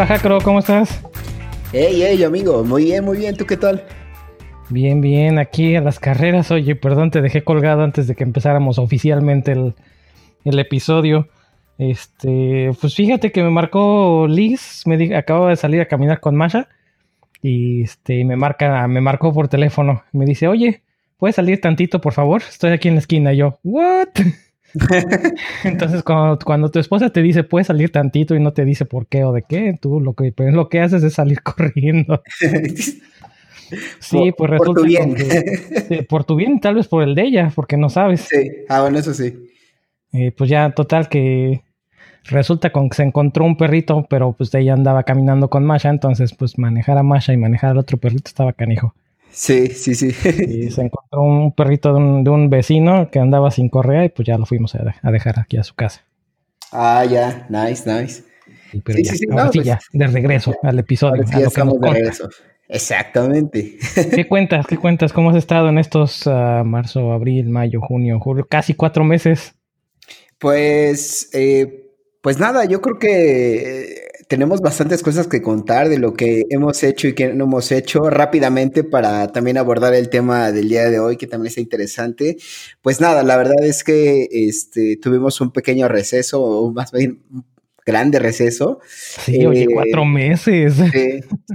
Hola Jacro, ¿cómo estás? Hey, hey, amigo, muy bien, muy bien, ¿tú qué tal? Bien, bien, aquí a las carreras. Oye, perdón, te dejé colgado antes de que empezáramos oficialmente el, episodio. Este, pues fíjate que me marcó Liz, me di, acababa de salir a caminar con Masha y este, me marca, me marcó por teléfono. Me dice, oye, ¿puedes salir tantito, por favor? Estoy aquí en la esquina. Y yo, ¿what? Entonces, cuando, tu esposa te dice puedes salir tantito y no te dice por qué o de qué, tú lo que, pues, lo que haces es salir corriendo. sí, pues resulta. Por tu bien. por tu bien, tal vez por el de ella, porque no sabes. Sí, ah, bueno, eso sí. Eh, pues ya, total, que resulta con que se encontró un perrito, pero pues ella andaba caminando con Masha, entonces, pues manejar a Masha y manejar al otro perrito estaba canijo. Sí, sí, sí. Y se encontró un perrito de un, vecino que andaba sin correa y pues ya lo fuimos a, dejar aquí a su casa. Ah, ya, nice, nice. sí, sí, sí, ahora sí pues, ya, de regreso al episodio. ya estamos de regreso. Exactamente. ¿Qué cuentas? ¿Qué cuentas? ¿Cómo has estado en estos uh, marzo, abril, mayo, junio, julio? Casi cuatro meses. Pues, eh, pues nada, yo creo que tenemos bastantes cosas que contar de lo que hemos hecho y que no hemos hecho rápidamente para también abordar el tema del día de hoy, que también está interesante. Pues nada, la verdad es que este, tuvimos un pequeño receso, o más bien un grande receso. Sí, oye, eh, cuatro meses.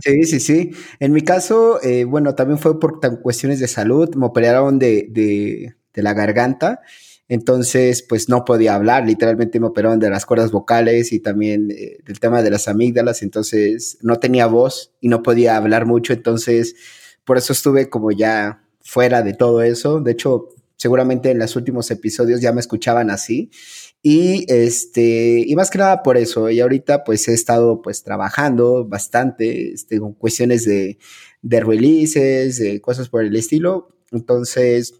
Sí, sí, sí, En mi caso, eh, bueno, también fue por cuestiones de salud, me operaron de, de, de la garganta. Entonces, pues no podía hablar, literalmente me operaron de las cuerdas vocales y también eh, del tema de las amígdalas, entonces no tenía voz y no podía hablar mucho, entonces por eso estuve como ya fuera de todo eso. De hecho, seguramente en los últimos episodios ya me escuchaban así. Y este, y más que nada por eso, y ahorita pues he estado pues trabajando bastante, este, con cuestiones de, de releases, de cosas por el estilo. Entonces,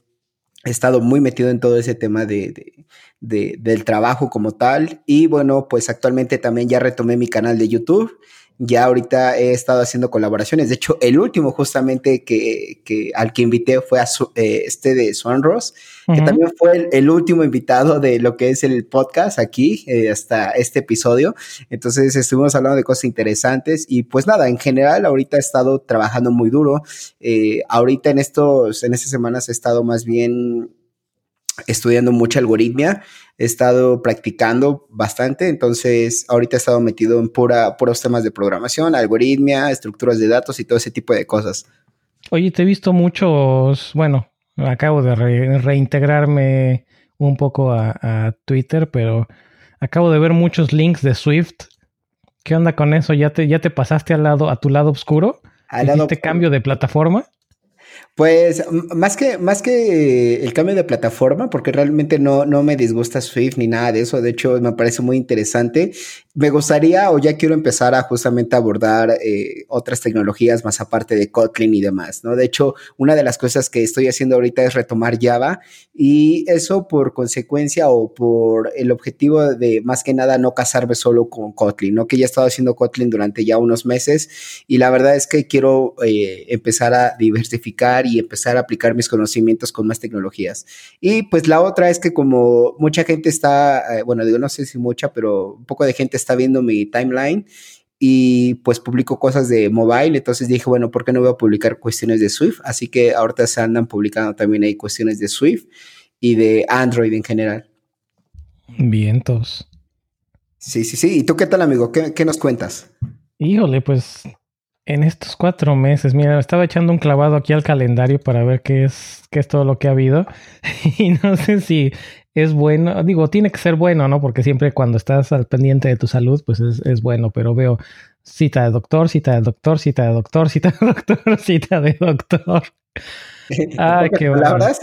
he estado muy metido en todo ese tema de, del trabajo como tal. Y bueno, pues actualmente también ya retomé mi canal de YouTube ya ahorita he estado haciendo colaboraciones. De hecho, el último justamente que, que al que invité fue a eh, este de Sunrose, que también fue el, último invitado de lo que es el podcast aquí, eh, hasta este episodio. Entonces estuvimos hablando de cosas interesantes y pues nada, en general ahorita he estado trabajando muy duro. Eh, ahorita en estos, en estas semanas he estado más bien estudiando mucha algoritmia, he estado practicando bastante, entonces ahorita he estado metido en pura, puros temas de programación, algoritmia, estructuras de datos y todo ese tipo de cosas. Oye, te he visto muchos, bueno, acabo de reintegrarme un poco a, Twitter, pero acabo de ver muchos links de Swift. ¿Qué onda con eso? ¿Ya te, ya te pasaste al lado, a tu lado oscuro? ¿Hiciste cambio de plataforma? Pues más que, más que el cambio de plataforma, porque realmente no, no me disgusta Swift ni nada de eso, de hecho me parece muy interesante. Me gustaría o ya quiero empezar a justamente abordar eh, otras tecnologías más aparte de Kotlin y demás, ¿no? De hecho, una de las cosas que estoy haciendo ahorita es retomar Java y eso por consecuencia o por el objetivo de más que nada no casarme solo con Kotlin, ¿no? Que ya he estado haciendo Kotlin durante ya unos meses y la verdad es que quiero eh, empezar a diversificar y empezar a aplicar mis conocimientos con más tecnologías. Y pues la otra es que como mucha gente está, eh, bueno, digo, no sé si mucha, pero un poco de gente está viendo mi timeline y pues publico cosas de mobile, entonces dije, bueno, ¿por qué no voy a publicar cuestiones de Swift? Así que ahorita se andan publicando también ahí cuestiones de Swift y de Android en general. Vientos. Sí, sí, sí. ¿Y tú qué tal, amigo? ¿Qué, qué nos cuentas? Híjole, pues en estos cuatro meses, mira, estaba echando un clavado aquí al calendario para ver qué es, qué es todo lo que ha habido. y no sé si es bueno, digo, tiene que ser bueno, ¿no? Porque siempre cuando estás al pendiente de tu salud, pues es, bueno, pero veo cita de doctor, cita de doctor, cita de doctor, cita de doctor, cita de doctor. Ay, qué palabras,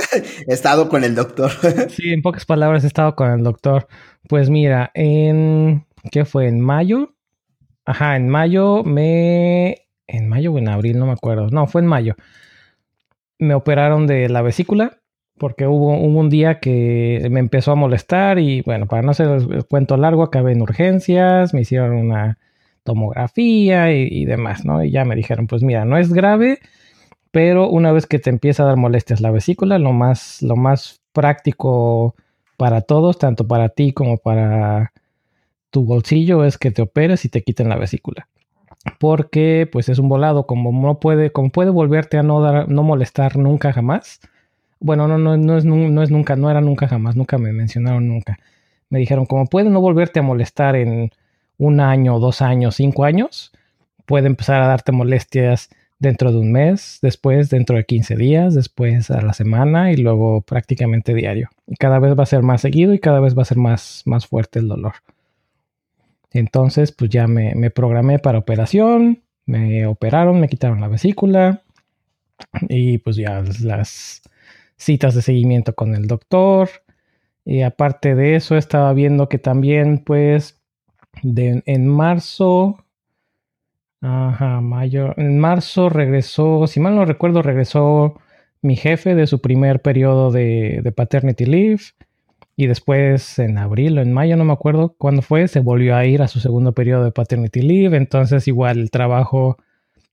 he estado con el doctor. sí, en pocas palabras he estado con el doctor. Pues mira, en ¿qué fue? En mayo. Ajá, en mayo me en mayo o en abril, no me acuerdo. No, fue en mayo. Me operaron de la vesícula porque hubo, un día que me empezó a molestar y bueno, para no hacer el cuento largo, acabé en urgencias, me hicieron una tomografía y, demás, ¿no? Y ya me dijeron, pues mira, no es grave, pero una vez que te empieza a dar molestias la vesícula, lo más, lo más práctico para todos, tanto para ti como para tu bolsillo, es que te operes y te quiten la vesícula. Porque pues es un volado, como no puede, como puede volverte a no dar, no molestar nunca jamás. Bueno, no, no, no es, no es nunca, no era nunca jamás, nunca me mencionaron nunca. Me dijeron, como puede no volverte a molestar en un año, dos años, cinco años, puede empezar a darte molestias dentro de un mes, después dentro de 15 días, después a la semana y luego prácticamente diario. Cada vez va a ser más seguido y cada vez va a ser más, más fuerte el dolor. Entonces, pues ya me, programé para operación, me operaron, me quitaron la vesícula y pues ya las citas de seguimiento con el doctor. Y aparte de eso, estaba viendo que también, pues, de, en marzo Ajá, mayo. En marzo regresó, si mal no recuerdo, regresó mi jefe de su primer periodo de, paternity leave. Y después en abril o en mayo, no me acuerdo cuándo fue, se volvió a ir a su segundo periodo de paternity leave. Entonces igual el trabajo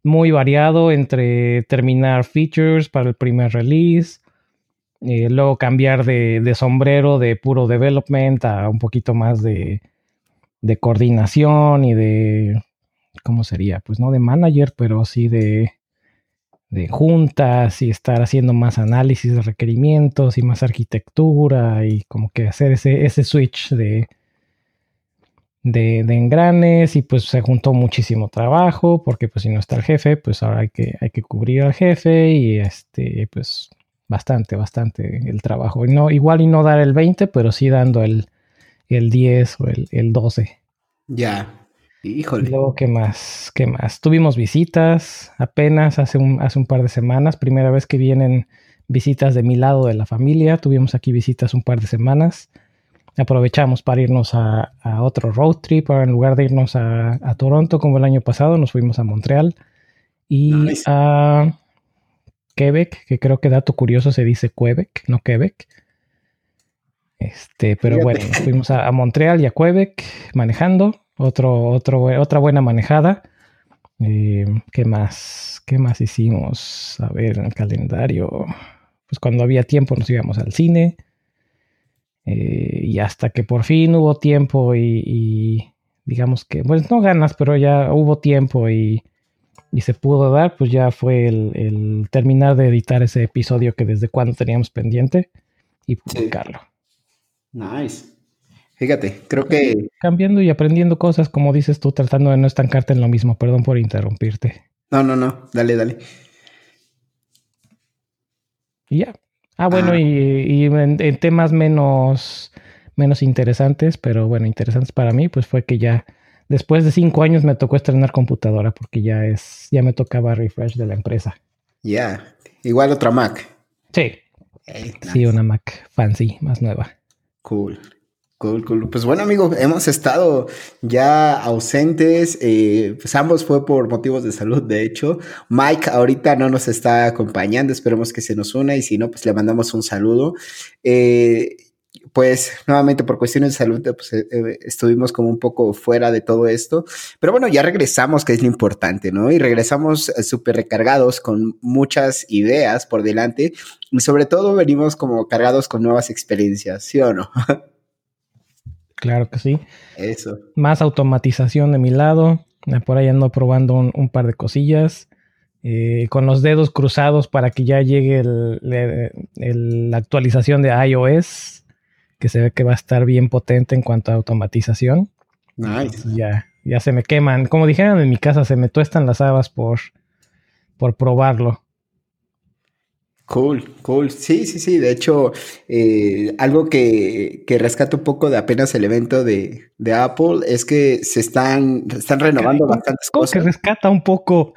muy variado entre terminar features para el primer release, eh, luego cambiar de, de, sombrero de puro development a un poquito más de, de coordinación y de ¿cómo sería? Pues no de manager, pero sí de, de juntas y estar haciendo más análisis de requerimientos y más arquitectura y como que hacer ese, ese switch de, de, engranes y pues se juntó muchísimo trabajo porque pues si no está el jefe, pues ahora hay que, hay que cubrir al jefe y este pues bastante, bastante el trabajo. no, igual y no dar el 20, pero sí dando el, el 10 o el, el 12. Ya, Híjole. Luego, ¿qué más? ¿Qué más? Tuvimos visitas apenas hace un, hace un par de semanas. Primera vez que vienen visitas de mi lado de la familia. Tuvimos aquí visitas un par de semanas. Aprovechamos para irnos a, otro road trip. en lugar de irnos a, Toronto como el año pasado, nos fuimos a Montreal y a Quebec, que creo que dato curioso se dice Quebec, no Quebec. Este, pero bueno, fuimos a, a Montreal y a Quebec manejando otro, otro, otra buena manejada. Eh, ¿Qué más? ¿Qué más hicimos? A ver, en el calendario. Pues cuando había tiempo nos íbamos al cine. Eh, y hasta que por fin hubo tiempo y, digamos que, pues no ganas, pero ya hubo tiempo y, y se pudo dar, pues ya fue el, terminar de editar ese episodio que desde cuando teníamos pendiente y publicarlo. Nice. Fíjate, creo que... Cambiando y aprendiendo cosas, como dices tú, tratando de no estancarte en lo mismo. Perdón por interrumpirte. No, no, no. Dale, dale. Y ya. Ah, bueno, ah. y, en, temas menos, menos interesantes, pero bueno, interesantes para mí, pues fue que ya después de cinco años me tocó estrenar computadora porque ya es, ya me tocaba refresh de la empresa. Ya, igual otra Mac. Sí. Sí, una Mac fancy, más nueva. Cool. Cool, cool. Pues bueno, amigo, hemos estado ya ausentes. Eh, pues ambos fue por motivos de salud, de hecho. Mike ahorita no nos está acompañando, esperemos que se nos una y si no, pues le mandamos un saludo. Eh, pues nuevamente por cuestiones de salud, pues eh, estuvimos como un poco fuera de todo esto. Pero bueno, ya regresamos, que es lo importante, ¿no? Y regresamos súper recargados con muchas ideas por delante y sobre todo venimos como cargados con nuevas experiencias, ¿sí o no? Claro que sí. Eso. Más automatización de mi lado. Por ahí ando probando un, par de cosillas. Eh, con los dedos cruzados para que ya llegue la actualización de iOS, que se ve que va a estar bien potente en cuanto a automatización. Nice. Ya, ya se me queman. Como dijeron en mi casa, se me tuestan las habas por, por probarlo. Cool, cool. Sí, sí, sí. De hecho, eh, algo que, que rescata un poco de apenas el evento de, Apple es que se están, están renovando bastantes cosas. que rescata un poco?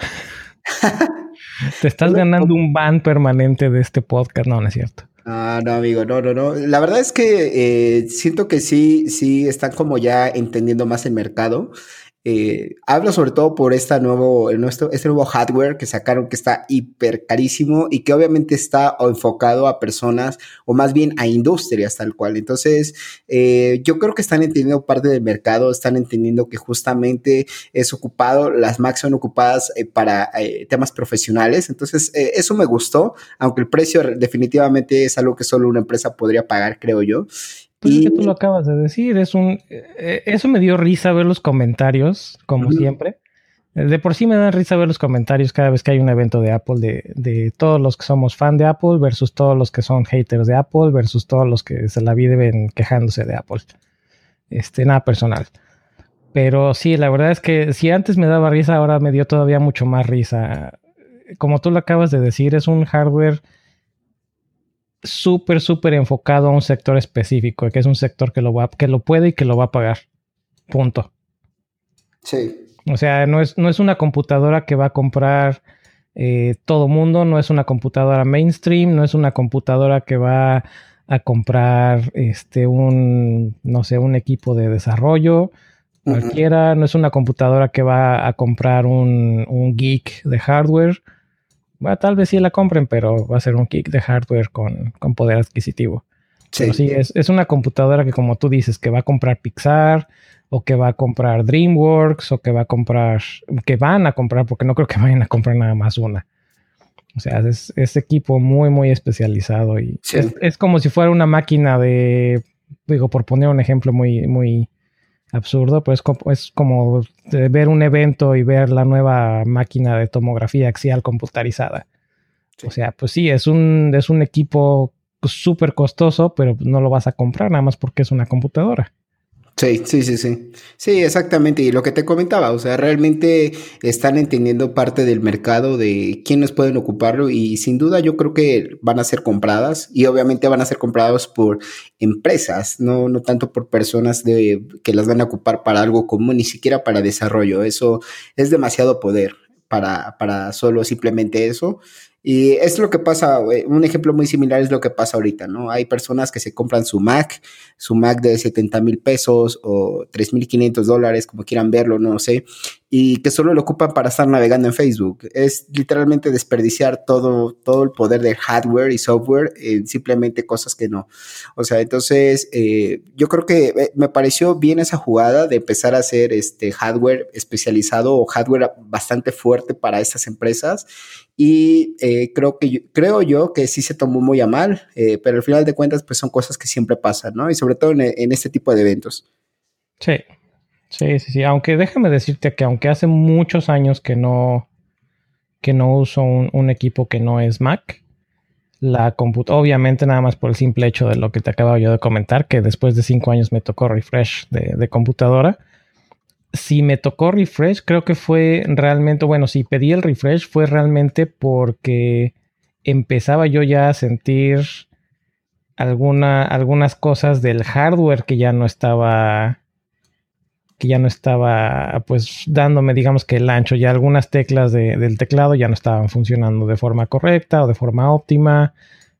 Te estás ganando un ban permanente de este podcast. No, no es cierto. Ah, no, amigo, no, no, no. La verdad es que eh, siento que sí, sí están como ya entendiendo más el mercado. Eh, hablo sobre todo por esta nuevo, este nuevo hardware que sacaron que está hiper carísimo y que obviamente está enfocado a personas o más bien a industrias tal cual. Entonces, eh, yo creo que están entendiendo parte del mercado, están entendiendo que justamente es ocupado, las Macs son ocupadas eh, para temas profesionales. Entonces, eso me gustó, aunque el precio definitivamente es algo que solo una empresa podría pagar, creo yo. Pues que tú lo acabas de decir, es un... Eh, eso me dio risa ver los comentarios, como siempre, De por sí me dan risa ver los comentarios cada vez que hay un evento de Apple de, de todos los que somos fan de Apple versus todos los que son haters de Apple versus todos los que se la viven quejándose de Apple. Este, nada personal. Pero sí, la verdad es que si antes me daba risa, ahora me dio todavía mucho más risa. Como tú lo acabas de decir, es un hardware súper, súper enfocado a un sector específico, que es un sector que lo, va, que lo puede y que lo va a pagar. Punto. Sí. O sea, no es, no es una computadora que va a comprar eh, todo mundo, no es una computadora mainstream, no es una computadora que va a comprar este un, no sé, un equipo de desarrollo cualquiera, no es una computadora que va a comprar un, un geek de hardware. Bueno, tal vez sí la compren, pero va a ser un geek de hardware con, con poder adquisitivo. Sí, pero sí es, es, una computadora que, como tú dices, que va a comprar Pixar, o que va a comprar DreamWorks, o que va a comprar, que van a comprar, porque no creo que vayan a comprar nada más una. O sea, es, es equipo muy, muy especializado y sí. es, es, como si fuera una máquina de, digo, por poner un ejemplo muy, muy, absurdo, pero es como, es como ver un evento y ver la nueva máquina de tomografía axial computarizada. Sí. O sea, pues sí, es un, es un equipo súper costoso, pero no lo vas a comprar nada más porque es una computadora. Sí, sí, sí, sí. Sí, exactamente. Y lo que te comentaba, o sea, realmente están entendiendo parte del mercado de quiénes pueden ocuparlo y sin duda yo creo que van a ser compradas y obviamente van a ser compradas por empresas, no, no tanto por personas de, que las van a ocupar para algo común, ni siquiera para desarrollo. Eso es demasiado poder para, para solo simplemente eso. Y es lo que pasa, un ejemplo muy similar es lo que pasa ahorita, ¿no? Hay personas que se compran su Mac, su Mac de 70 mil pesos o 3.500 dólares, como quieran verlo, no sé, y que solo lo ocupan para estar navegando en Facebook. Es literalmente desperdiciar todo, todo el poder del hardware y software en simplemente cosas que no. O sea, entonces eh, yo creo que eh, me pareció bien esa jugada de empezar a hacer este hardware especializado o hardware bastante fuerte para estas empresas y eh, creo que yo, creo yo que sí se tomó muy a mal, eh, pero al final de cuentas pues son cosas que siempre pasan, ¿no? Y sobre todo en, en, este tipo de eventos. Sí, sí, sí, sí. Aunque déjame decirte que aunque hace muchos años que no que no uso un, equipo que no es Mac, la computadora, obviamente nada más por el simple hecho de lo que te acabo yo de comentar, que después de cinco años me tocó refresh de, de computadora si me tocó refresh, creo que fue realmente, bueno, si pedí el refresh fue realmente porque empezaba yo ya a sentir alguna, algunas cosas del hardware que ya no estaba que ya no estaba pues dándome digamos que el ancho ya algunas teclas de, del teclado ya no estaban funcionando de forma correcta o de forma óptima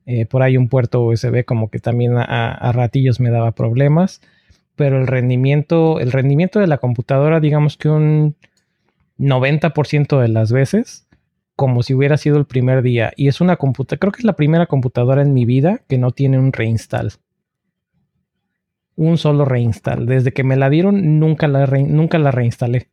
eh, por ahí un puerto USB como que también a, a ratillos me daba problemas pero el rendimiento, el rendimiento de la computadora, digamos que un 90% de las veces, como si hubiera sido el primer día. Y es una computadora, creo que es la primera computadora en mi vida que no tiene un reinstall. Un solo reinstall. Desde que me la dieron, nunca la, re, nunca la reinstalé.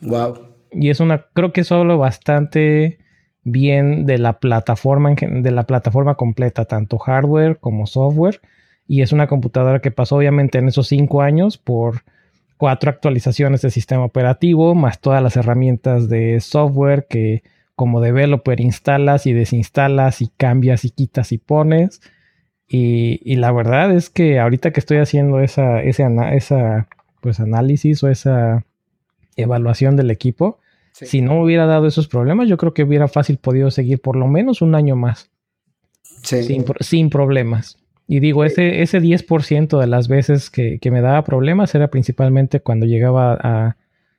Wow. Y es una, creo que solo bastante bien de la plataforma, de la plataforma completa, tanto hardware como software y es una computadora que pasó obviamente en esos cinco años por cuatro actualizaciones de sistema operativo, más todas las herramientas de software que como developer instalas y desinstalas y cambias y quitas y pones. Y, y la verdad es que ahorita que estoy haciendo esa, ese esa, pues, análisis o esa evaluación del equipo, sí. si no hubiera dado esos problemas, yo creo que hubiera fácil podido seguir por lo menos un año más. Sí. Sin, sin problemas. Y digo, ese, ese 10% de las veces que, que, me daba problemas era principalmente cuando llegaba a,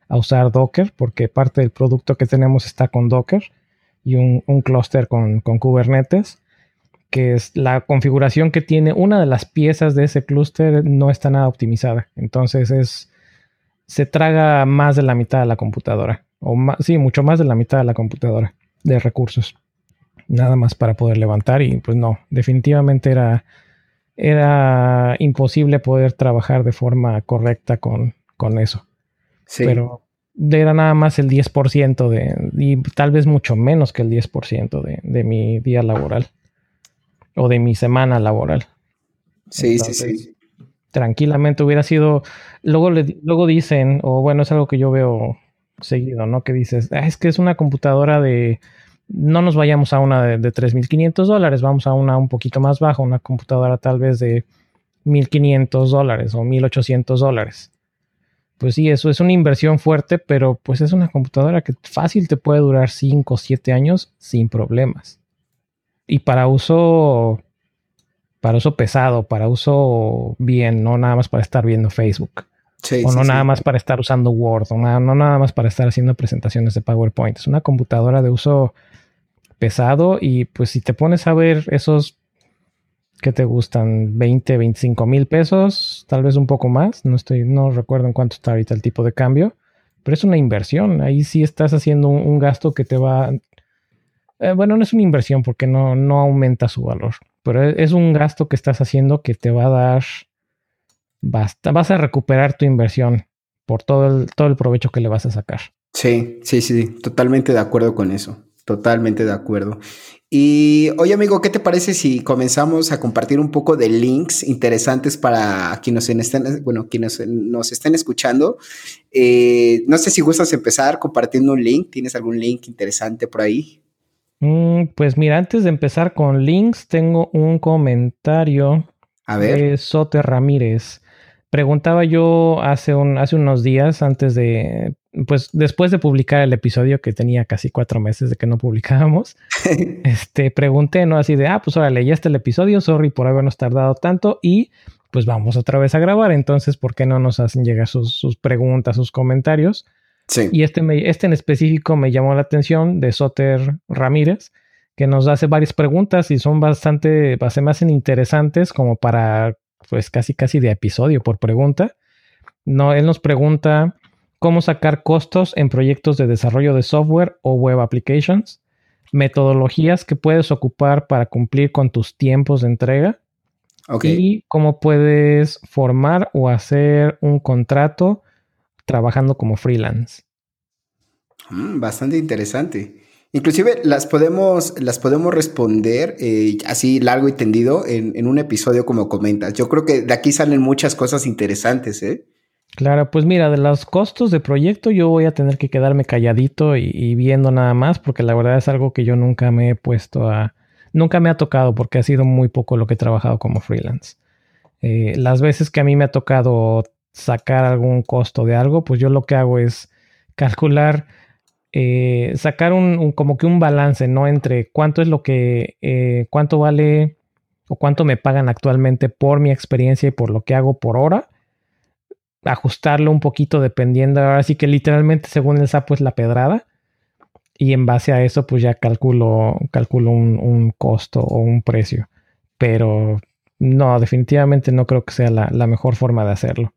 a, usar Docker, porque parte del producto que tenemos está con Docker y un, un clúster con, con, Kubernetes, que es la configuración que tiene una de las piezas de ese clúster no está nada optimizada. Entonces es, se traga más de la mitad de la computadora, o más, sí, mucho más de la mitad de la computadora de recursos. Nada más para poder levantar y pues no, definitivamente era era imposible poder trabajar de forma correcta con, con eso. Sí. Pero era nada más el 10% de, y tal vez mucho menos que el 10% de, de mi día laboral o de mi semana laboral. Sí, Entonces, sí, sí. Tranquilamente hubiera sido, luego, le, luego dicen, o bueno, es algo que yo veo seguido, ¿no? Que dices, ah, es que es una computadora de, no nos vayamos a una de, de 3.500 dólares, vamos a una un poquito más baja, una computadora tal vez de 1.500 dólares o 1.800 dólares. Pues sí, eso es una inversión fuerte, pero pues es una computadora que fácil te puede durar 5 o 7 años sin problemas. Y para uso, para uso pesado, para uso bien, no nada más para estar viendo Facebook. o no nada más para estar usando Word, o nada, no nada más para estar haciendo presentaciones de PowerPoint. Es una computadora de uso pesado y pues si te pones a ver esos que te gustan 20, 25 mil pesos, tal vez un poco más, no estoy, no recuerdo en cuánto está ahorita el tipo de cambio, pero es una inversión, ahí sí estás haciendo un, gasto que te va, eh, bueno, no es una inversión porque no, no aumenta su valor, pero es, un gasto que estás haciendo que te va a dar, basta, vas a recuperar tu inversión por todo el, todo el provecho que le vas a sacar. Sí, sí, sí, totalmente de acuerdo con eso. Totalmente de acuerdo. Y oye amigo, ¿qué te parece si comenzamos a compartir un poco de links interesantes para quienes estén, bueno, quienes nos estén escuchando? Eh, no sé si gustas empezar compartiendo un link. ¿Tienes algún link interesante por ahí? Mm, pues mira, antes de empezar con links, tengo un comentario a ver. de Soter Ramírez. Preguntaba yo hace, un, hace unos días, antes de, pues después de publicar el episodio que tenía casi cuatro meses de que no publicábamos, este, pregunté, ¿no? Así de, ah, pues ahora ya está el episodio, sorry por habernos tardado tanto y pues vamos otra vez a grabar, entonces, ¿por qué no nos hacen llegar sus, sus preguntas, sus comentarios? Sí. Y este, me, este en específico me llamó la atención de Soter Ramírez, que nos hace varias preguntas y son bastante, se me hacen interesantes como para pues casi casi de episodio por pregunta. No, él nos pregunta cómo sacar costos en proyectos de desarrollo de software o web applications, metodologías que puedes ocupar para cumplir con tus tiempos de entrega y cómo puedes formar o hacer un contrato trabajando como freelance. Mm, bastante interesante. Inclusive las podemos, las podemos responder eh, así largo y tendido en, un episodio como comentas. Yo creo que de aquí salen muchas cosas interesantes, ¿eh? Claro, pues mira, de los costos de proyecto yo voy a tener que quedarme calladito y, viendo nada más porque la verdad es algo que yo nunca me he puesto a... Nunca me ha tocado porque ha sido muy poco lo que he trabajado como freelance. Eh, las veces que a mí me ha tocado sacar algún costo de algo, pues yo lo que hago es calcular eh, sacar un, como que un balance, ¿no? Entre cuánto es lo que, eh, cuánto vale o cuánto me pagan actualmente por mi experiencia y por lo que hago por hora. Ajustarlo un poquito dependiendo, ahora sí que literalmente según el sapo es la pedrada. Y en base a eso, pues ya calculo, calculo un, costo o un precio. Pero no, definitivamente no creo que sea la mejor forma de hacerlo.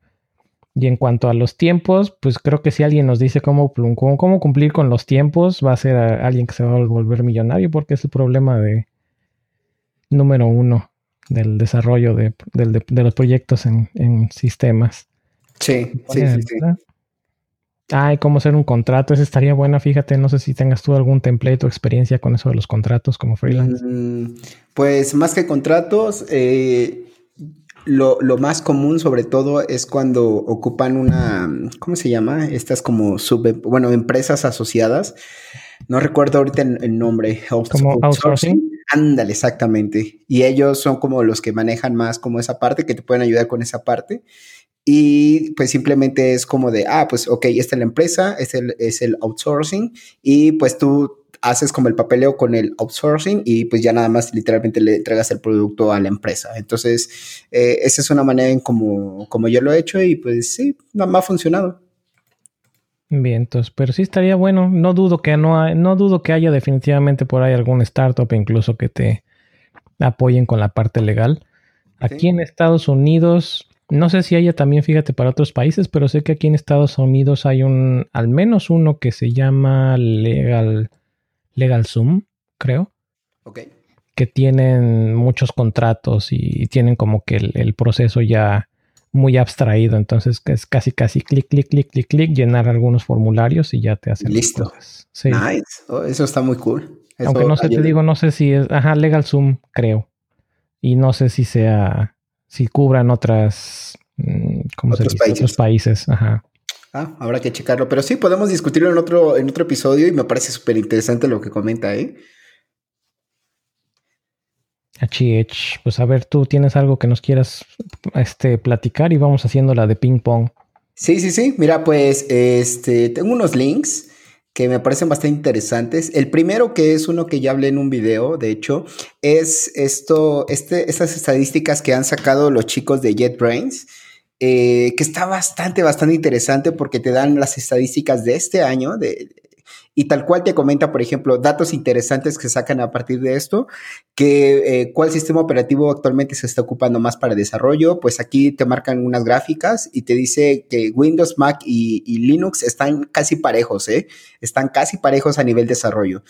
Y en cuanto a los tiempos, pues creo que si alguien nos dice cómo, cómo, cumplir con los tiempos, va a ser alguien que se va a volver millonario, porque es el problema de número uno del desarrollo de, los proyectos en, sistemas. Sí, sí, sí, sí. Ay, cómo hacer un contrato, eso estaría bueno, fíjate, no sé si tengas tú algún template o experiencia con eso de los contratos como freelance. Mm, pues más que contratos, eh, lo, más común, sobre todo, es cuando ocupan una, ¿cómo se llama? Estas como sub, bueno, empresas asociadas. No recuerdo ahorita el, nombre. Como outsourcing. Ándale, exactamente. Y ellos son como los que manejan más como esa parte, que te pueden ayudar con esa parte. Y pues simplemente es como de, ah, pues ok, esta es la empresa, es el, es el outsourcing y pues tú haces como el papeleo con el outsourcing y pues ya nada más literalmente le entregas el producto a la empresa. Entonces, eh, esa es una manera en como, como yo lo he hecho y pues sí, no me ha funcionado. Bien, entonces, pero sí estaría bueno. No dudo que no, no dudo que haya definitivamente por ahí algún startup incluso que te apoyen con la parte legal. Aquí en Estados Unidos, no sé si haya también, fíjate, para otros países, pero sé que aquí en Estados Unidos hay un, al menos uno que se llama Legal LegalZoom, creo. Ok. Que tienen muchos contratos y tienen como que el, proceso ya muy abstraído. Entonces es casi, casi clic, clic, clic, clic, clic, llenar algunos formularios y ya te hacen. Listo. Sí. Nice. Oh, eso está muy cool. Aunque no sé, te digo, no sé si es, ajá, LegalZoom, creo. Y no sé si sea, si cubran otras, mm, ¿cómo otros se dice? Países. Otros países, ajá. Ah, habrá que checarlo. Pero sí, podemos discutirlo en otro, en otro episodio y me parece súper interesante lo que comenta, ¿eh? Pues a ver, tú tienes algo que nos quieras este, platicar y vamos haciendo la de ping pong. Sí, sí, sí. Mira, pues este, tengo unos links que me parecen bastante interesantes. El primero, que es uno que ya hablé en un video, de hecho, es esto, este, estas estadísticas que han sacado los chicos de JetBrains, eh, que está bastante, bastante interesante porque te dan las estadísticas de este año, de, y tal cual te comenta, por ejemplo, datos interesantes que sacan a partir de esto, que eh, cuál sistema operativo actualmente se está ocupando más para desarrollo, pues aquí te marcan unas gráficas y te dice que Windows, Mac y, Linux están casi parejos, ¿eh? Están casi parejos a nivel desarrollo.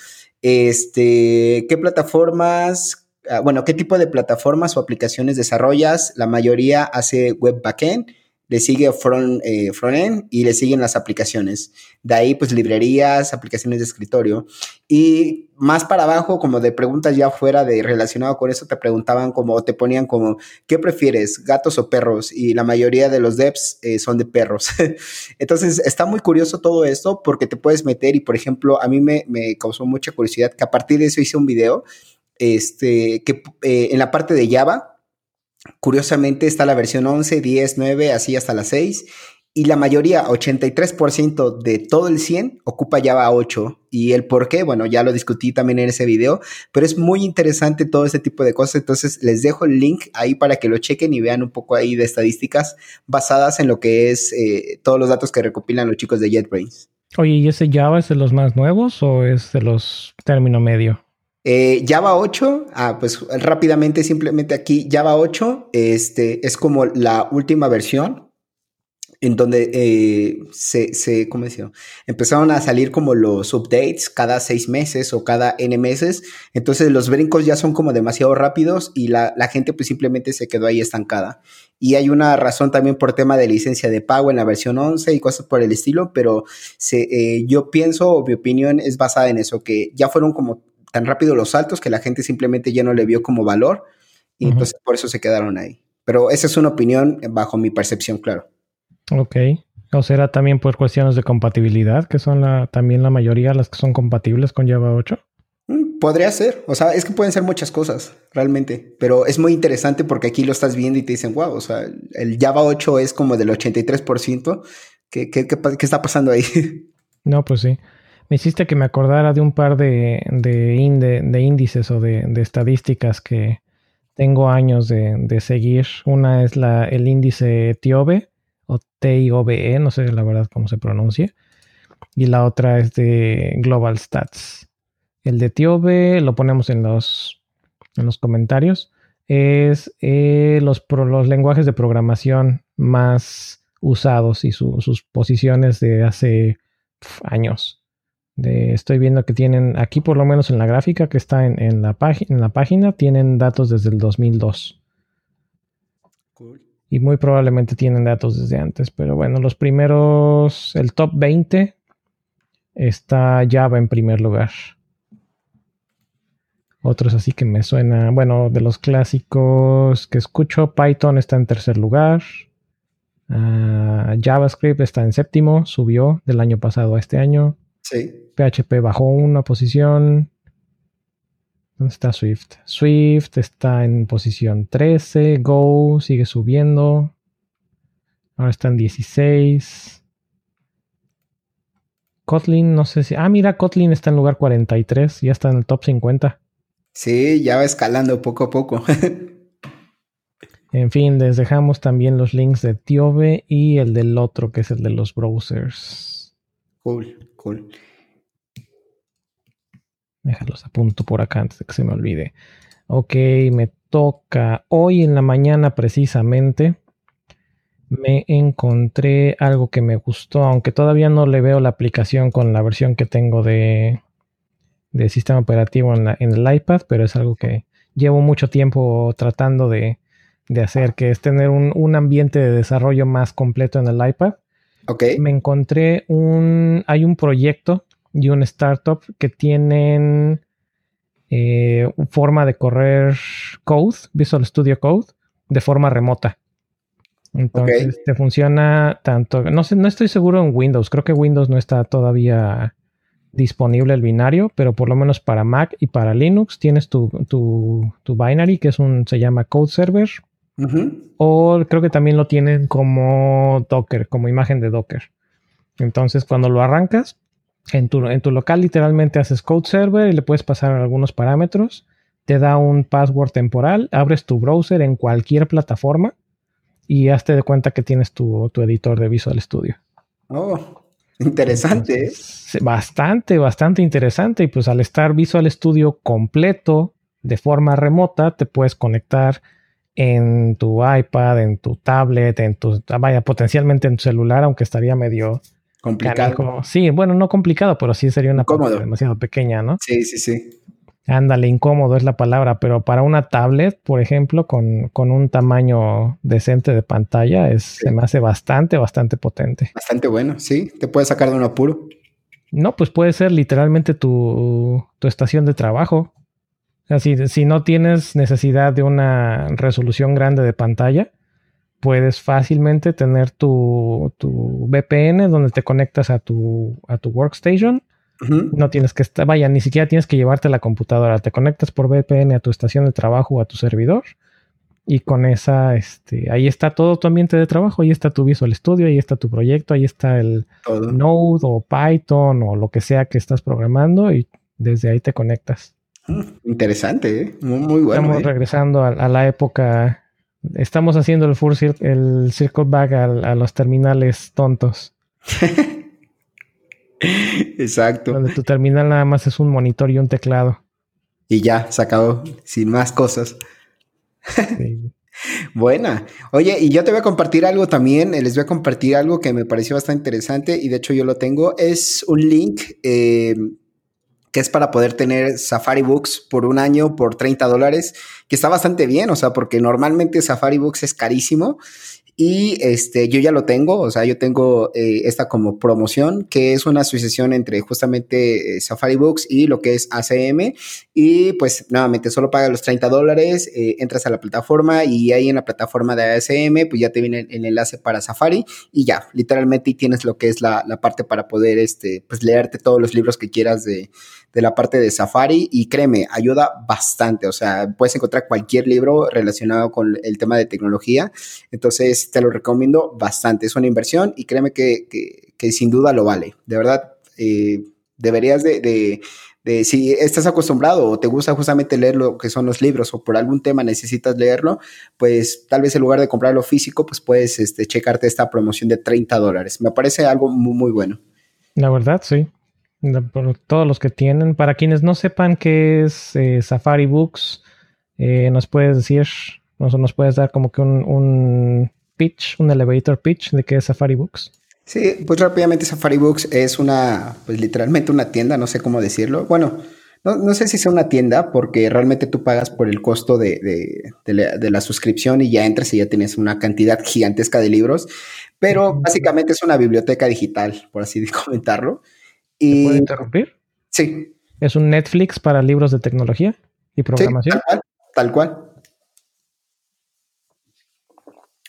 Este, ¿qué plataformas? Ah, bueno, ¿qué tipo de plataformas o aplicaciones desarrollas? La mayoría hace web backend le sigue front, eh, frontend y le siguen las aplicaciones. De ahí, pues, librerías, aplicaciones de escritorio. Y más para abajo, como de preguntas ya fuera de relacionado con eso, te preguntaban como, te ponían como, ¿qué prefieres, gatos o perros? Y la mayoría de los devs eh, son de perros. Entonces, está muy curioso todo esto porque te puedes meter y, por ejemplo, a mí me, me causó mucha curiosidad que a partir de eso hice un video, este, que eh, en la parte de Java, Curiosamente está la versión 11, 10, 9, así hasta la 6. Y la mayoría, 83% de todo el 100, ocupa Java 8. Y el por qué, bueno, ya lo discutí también en ese video, pero es muy interesante todo este tipo de cosas. Entonces les dejo el link ahí para que lo chequen y vean un poco ahí de estadísticas basadas en lo que es eh, todos los datos que recopilan los chicos de JetBrains. Oye, ¿y ese Java es de los más nuevos o es de los término medio? Eh, Java 8, ah, pues rápidamente, simplemente aquí, Java 8 este, es como la última versión en donde eh, se, se, ¿cómo decía? Empezaron a salir como los updates cada seis meses o cada N meses. Entonces los brincos ya son como demasiado rápidos y la, gente pues simplemente se quedó ahí estancada. Y hay una razón también por tema de licencia de pago en la versión 11 y cosas por el estilo, pero se, eh, yo pienso, mi opinión es basada en eso, que ya fueron como tan rápido los saltos que la gente simplemente ya no le vio como valor y entonces por eso se quedaron ahí. Pero esa es una opinión bajo mi percepción, claro. Ok. ¿O será también por cuestiones de compatibilidad, que son la, también la mayoría las que son compatibles con Java 8? Mm, podría ser, o sea, es que pueden ser muchas cosas, realmente, pero es muy interesante porque aquí lo estás viendo y te dicen, wow, o sea, el Java 8 es como del 83%, ¿qué, qué, qué, qué está pasando ahí? No, pues sí me hiciste que me acordara de un par de, índices o de, estadísticas que tengo años de, seguir. Una es el índice TIOBE o TIOBE, no sé la verdad cómo se pronuncia. Y la otra es de Global Stats. El de TIOBE lo ponemos en los, en los comentarios. Es eh, los lenguajes de programación más usados y sus posiciones de hace años estoy viendo que tienen aquí por lo menos en la gráfica que está en, la, en la página, tienen datos desde el 2002. Y muy probablemente tienen datos desde antes, pero bueno, los primeros, el top 20 está Java en primer lugar. Otros así que me suena, bueno, de los clásicos que escucho, Python está en tercer lugar. Ah, JavaScript está en séptimo, subió del año pasado a este año. PHP bajó una posición. ¿Dónde está Swift? Swift está en posición 13. Go sigue subiendo. Ahora está en 16. Kotlin, no sé si. Ah, mira, Kotlin está en lugar 43. Ya está en el top 50. Sí, ya va escalando poco a poco. en fin, les dejamos también los links de Tiobe y el del otro, que es el de los browsers. Cool, cool. Déjalos apunto por acá antes de que se me olvide. Ok, me toca. Hoy en la mañana precisamente me encontré algo que me gustó, aunque todavía no le veo la aplicación con la versión que tengo de, de sistema operativo en, el iPad, pero es algo que llevo mucho tiempo tratando de, hacer, que es tener un, un, ambiente de desarrollo más completo en el iPad. Me encontré un, hay un proyecto y un startup que tienen eh, forma de correr code, Visual Studio Code, de forma remota. Entonces te funciona tanto, no sé, no estoy seguro en Windows, creo que Windows no está todavía disponible el binario, pero por lo menos para Mac y para Linux tienes tu, tu, tu binary que es un, se llama Code Server. O creo que también lo tienen como Docker, como imagen de Docker. Entonces cuando lo arrancas, en tu, en tu local literalmente haces Code Server y le puedes pasar algunos parámetros, te da un password temporal, abres tu browser en cualquier plataforma y hazte de cuenta que tienes tu, tu editor de Visual Studio. Oh, interesante. ¿eh? bastante, bastante interesante. Y pues al estar Visual Studio completo de forma remota, te puedes conectar en tu iPad, en tu tablet, en tu, vaya, potencialmente en tu celular, aunque estaría medio complicado. Sí, bueno, no complicado, pero sí sería una cosa demasiado pequeña, ¿no? Sí, sí, sí. Ándale, incómodo es la palabra, pero para una tablet, por ejemplo, con, un tamaño decente de pantalla, es, se me hace bastante, bastante potente. Bastante bueno, sí. Te puede sacar de un apuro. No, pues puede ser literalmente tu, estación de trabajo. O sea, si, no tienes necesidad de una resolución grande de pantalla, puedes fácilmente tener tu, tu VPN donde te conectas a tu, a tu workstation no tienes que estar, vaya, ni siquiera tienes que llevarte la computadora. Te conectas por VPN a tu estación de trabajo o a tu servidor. Y con esa, este, ahí está todo tu ambiente de trabajo, ahí está tu Visual Studio, ahí está tu proyecto, ahí está el Node o Python o lo que sea que estás programando y desde ahí te conectas. Interesante, ¿eh? muy, bueno. Estamos ¿eh? regresando a, la época, estamos haciendo el full el circle back a los terminales tontos. Exacto. Donde tu terminal nada más es un monitor y un teclado. Y ya, se acabó, sin más cosas. Buena. Oye, y yo te voy a compartir algo también. Les voy a compartir algo que me pareció bastante interesante y de hecho yo lo tengo. Es un link eh, que es para poder tener Safari Books por un año por 30 dólares, que está bastante bien, o sea, porque normalmente Safari Books es carísimo y este, yo ya lo tengo, o sea, yo tengo eh, esta como promoción, que es una asociación entre justamente eh, Safari Books y lo que es ACM. Y pues nuevamente solo pagas los 30 dólares, eh, entras a la plataforma y ahí en la plataforma de ACM, pues ya te viene el, enlace para Safari y ya, literalmente tienes lo que es la, la parte para poder este, pues leerte todos los libros que quieras de, de la parte de Safari y créeme, ayuda bastante. O sea, puedes encontrar cualquier libro relacionado con el tema de tecnología. Entonces, te lo recomiendo bastante. Es una inversión y créeme que, sin duda lo vale. De verdad, eh, deberías de, si estás acostumbrado o te gusta justamente leer lo que son los libros o por algún tema necesitas leerlo, pues tal vez en lugar de comprarlo físico, pues puedes este, checarte esta promoción de 30 dólares. Me parece algo muy, muy bueno. La verdad, sí por todos los que tienen. Para quienes no sepan qué es eh, Safari Books, eh, nos puedes decir, nos, nos puedes dar como que un, pitch, un elevator pitch de qué es Safari Books. Sí, pues rápidamente Safari Books es una, pues literalmente una tienda, no sé cómo decirlo. Bueno, no, sé si sea una tienda porque realmente tú pagas por el costo de, de, la, suscripción y ya entras y ya tienes una cantidad gigantesca de libros, pero básicamente es una biblioteca digital, por así comentarlo. Y, puedo interrumpir? Sí. Es un Netflix para libros de tecnología y programación. tal, cual,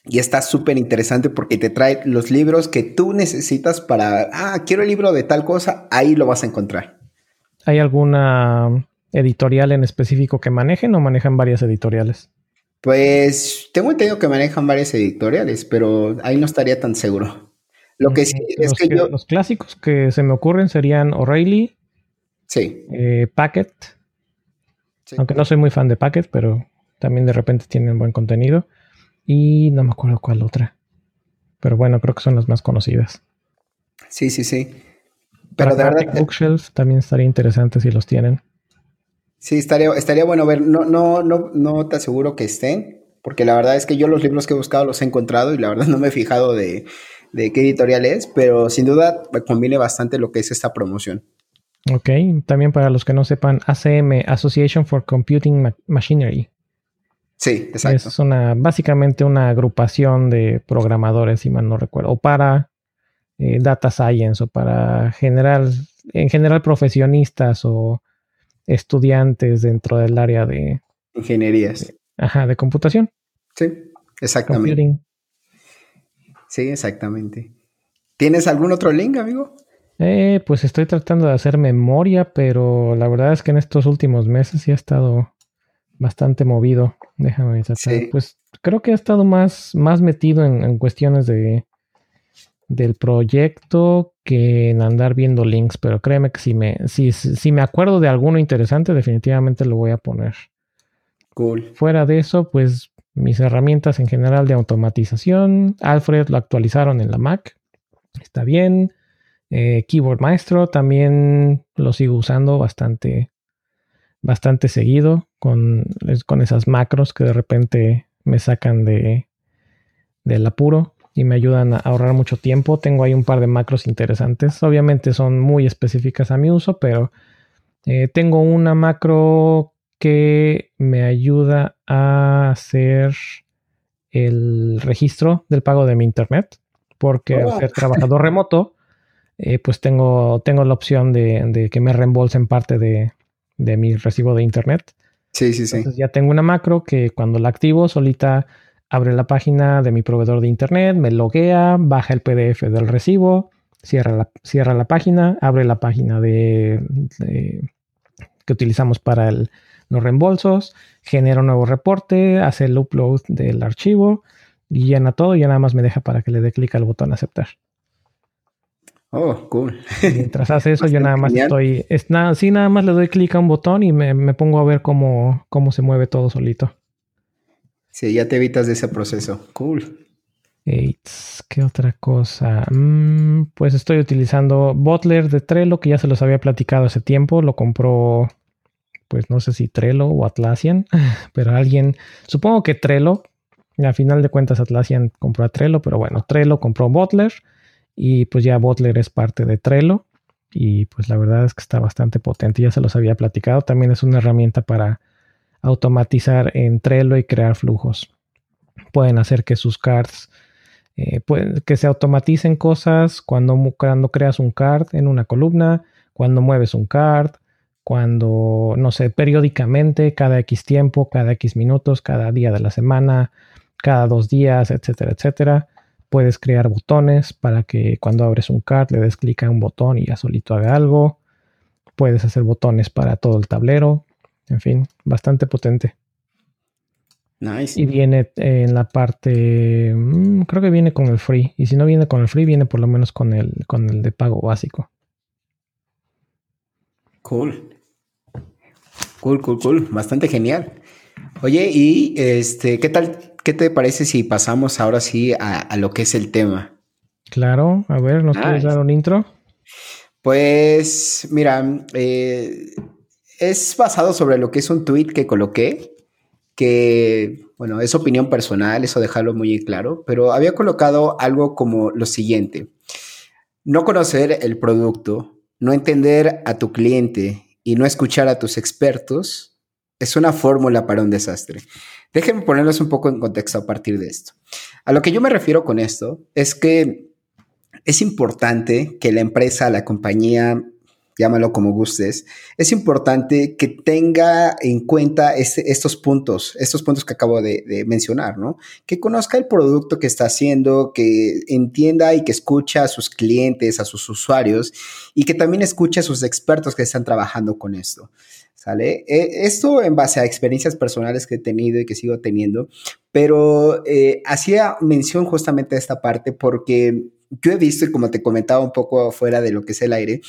Y está súper interesante porque te trae los libros que tú necesitas para, ah, quiero el libro de tal cosa, ahí lo vas a encontrar. ¿Hay alguna editorial en específico que manejen o manejan varias editoriales? Pues tengo entendido que manejan varias editoriales, pero ahí no estaría tan seguro. Lo que sí es que, yo... Los clásicos que se me ocurren serían O'Reilly. Sí. Eh, Packet. Aunque no soy muy fan de Packet, pero también de repente tienen buen contenido. Y no me acuerdo cuál otra. Pero bueno, creo que son las más conocidas. Sí, sí, sí. Pero de verdad. Bookshelf también estaría interesante si los tienen. Sí, estaría, estaría bueno ver. No, no, no, no te aseguro que estén, porque la verdad es que yo los libros que he buscado los he encontrado y la verdad no me he fijado de, de qué editorial es, pero sin duda conviene bastante lo que es esta promoción. Ok, también para los que no sepan, ACM, Association for Computing Machinery. Sí, exacto. Es una, básicamente una agrupación de programadores, si mal no recuerdo, o para eh, data science, o para general, en general profesionistas o estudiantes dentro del área de ingenierías. ajá, de computación. Sí, exactamente. Sí, exactamente. ¿Tienes algún otro link, amigo? Eh, pues estoy tratando de hacer memoria, pero la verdad es que en estos últimos meses sí ha estado bastante movido. Déjame tratar. Pues creo que ha estado más, más metido en, cuestiones de del proyecto que en andar viendo links, pero créeme que si me, si, si me acuerdo de alguno interesante, definitivamente lo voy a poner. Cool. Fuera de eso, pues mis herramientas en general de automatización, Alfred lo actualizaron en la Mac. Está bien. Eh, Keyboard Maestro también lo sigo usando bastante, bastante seguido con, con esas macros que de repente me sacan de, del apuro y me ayudan a ahorrar mucho tiempo. Tengo ahí un par de macros interesantes. Obviamente son muy específicas a mi uso, pero eh, tengo una macro que me ayuda a hacer el registro del pago de mi internet, porque al ser trabajador remoto, eh, pues tengo, tengo la opción de, que me reembolsen parte de, mi recibo de internet. Sí, sí, sí. Entonces ya tengo una macro que cuando la activo solita abre la página de mi proveedor de internet, me loguea, baja el PDF del recibo, cierra la, cierra la página, abre la página de, que utilizamos para los reembolsos, genera un nuevo reporte, hace el upload del archivo y llena todo y ya nada más me deja para que le dé clic al botón aceptar. Oh, cool. Mientras hace eso, yo nada más estoy. Es nada, sí, nada más le doy clic a un botón y me, pongo a ver cómo, cómo se mueve todo solito. Sí, ya te evitas de ese proceso. Cool. ¿Qué otra cosa? Mm, pues estoy utilizando Butler de Trello, que ya se los había platicado hace tiempo. Lo compró, pues no sé si Trello o Atlassian, pero alguien, supongo que Trello. A final de cuentas, Atlassian compró a Trello, pero bueno, Trello compró Butler. Y pues ya Butler es parte de Trello. Y pues la verdad es que está bastante potente. Ya se los había platicado. También es una herramienta para automatizar en Trello y crear flujos. Pueden hacer que sus cards, eh, que se automaticen cosas cuando, cuando creas un card en una columna, cuando mueves un card, cuando, no sé, periódicamente, cada X tiempo, cada X minutos, cada día de la semana, cada dos días, etcétera, etcétera. Puedes crear botones para que cuando abres un card le des clic a un botón y ya solito haga algo. Puedes hacer botones para todo el tablero. En fin, bastante potente. Nice. Y viene en la parte, mm, creo que viene con el free. Y si no viene con el free, viene por lo menos con el, con el de pago básico. Cool. Cool, cool, cool. Bastante genial. Oye, y este, ¿qué tal ¿Qué te parece si pasamos ahora sí a, lo que es el tema? Claro, a ver, ¿nos quieres dar un intro? Pues mira, eh, es basado sobre lo que es un tweet que coloqué, que, bueno, es opinión personal, eso dejarlo muy claro, pero había colocado algo como lo siguiente. No conocer el producto, no entender a tu cliente y no escuchar a tus expertos es una fórmula para un desastre. Déjenme ponerlos un poco en contexto a partir de esto. A lo que yo me refiero con esto es que es importante que la empresa, la compañía, llámalo como gustes, es importante que tenga en cuenta este, estos puntos, estos puntos que acabo de, mencionar, ¿no? Que conozca el producto que está haciendo, que entienda y que escucha a sus clientes, a sus usuarios y que también escuche a sus expertos que están trabajando con esto. ¿Sale? Eh, esto en base a experiencias personales que he tenido y que sigo teniendo, pero eh, hacía mención justamente a esta parte porque yo he visto, y como te comentaba un poco fuera de lo que es el aire,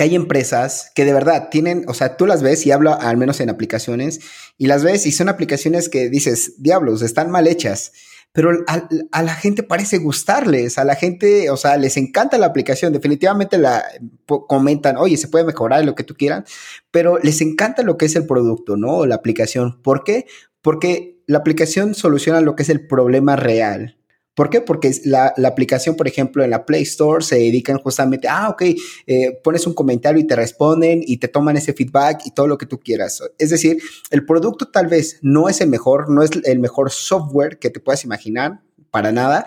que hay empresas que de verdad tienen, o sea, tú las ves y hablo al menos en aplicaciones, y las ves y son aplicaciones que dices, diablos, están mal hechas pero a, la gente parece gustarles, a la gente, o sea, les encanta la aplicación, definitivamente la comentan, oye, se puede mejorar lo que tú quieras, pero les encanta lo que es el producto, ¿no? La aplicación. ¿Por qué? Porque la aplicación soluciona lo que es el problema real. ¿Por qué? Porque la, aplicación, por ejemplo, en la Play Store se dedican justamente, ah, ok, eh, pones un comentario y te responden y te toman ese feedback y todo lo que tú quieras. Es decir, el producto tal vez no es el mejor, no es el mejor software que te puedas imaginar, para nada,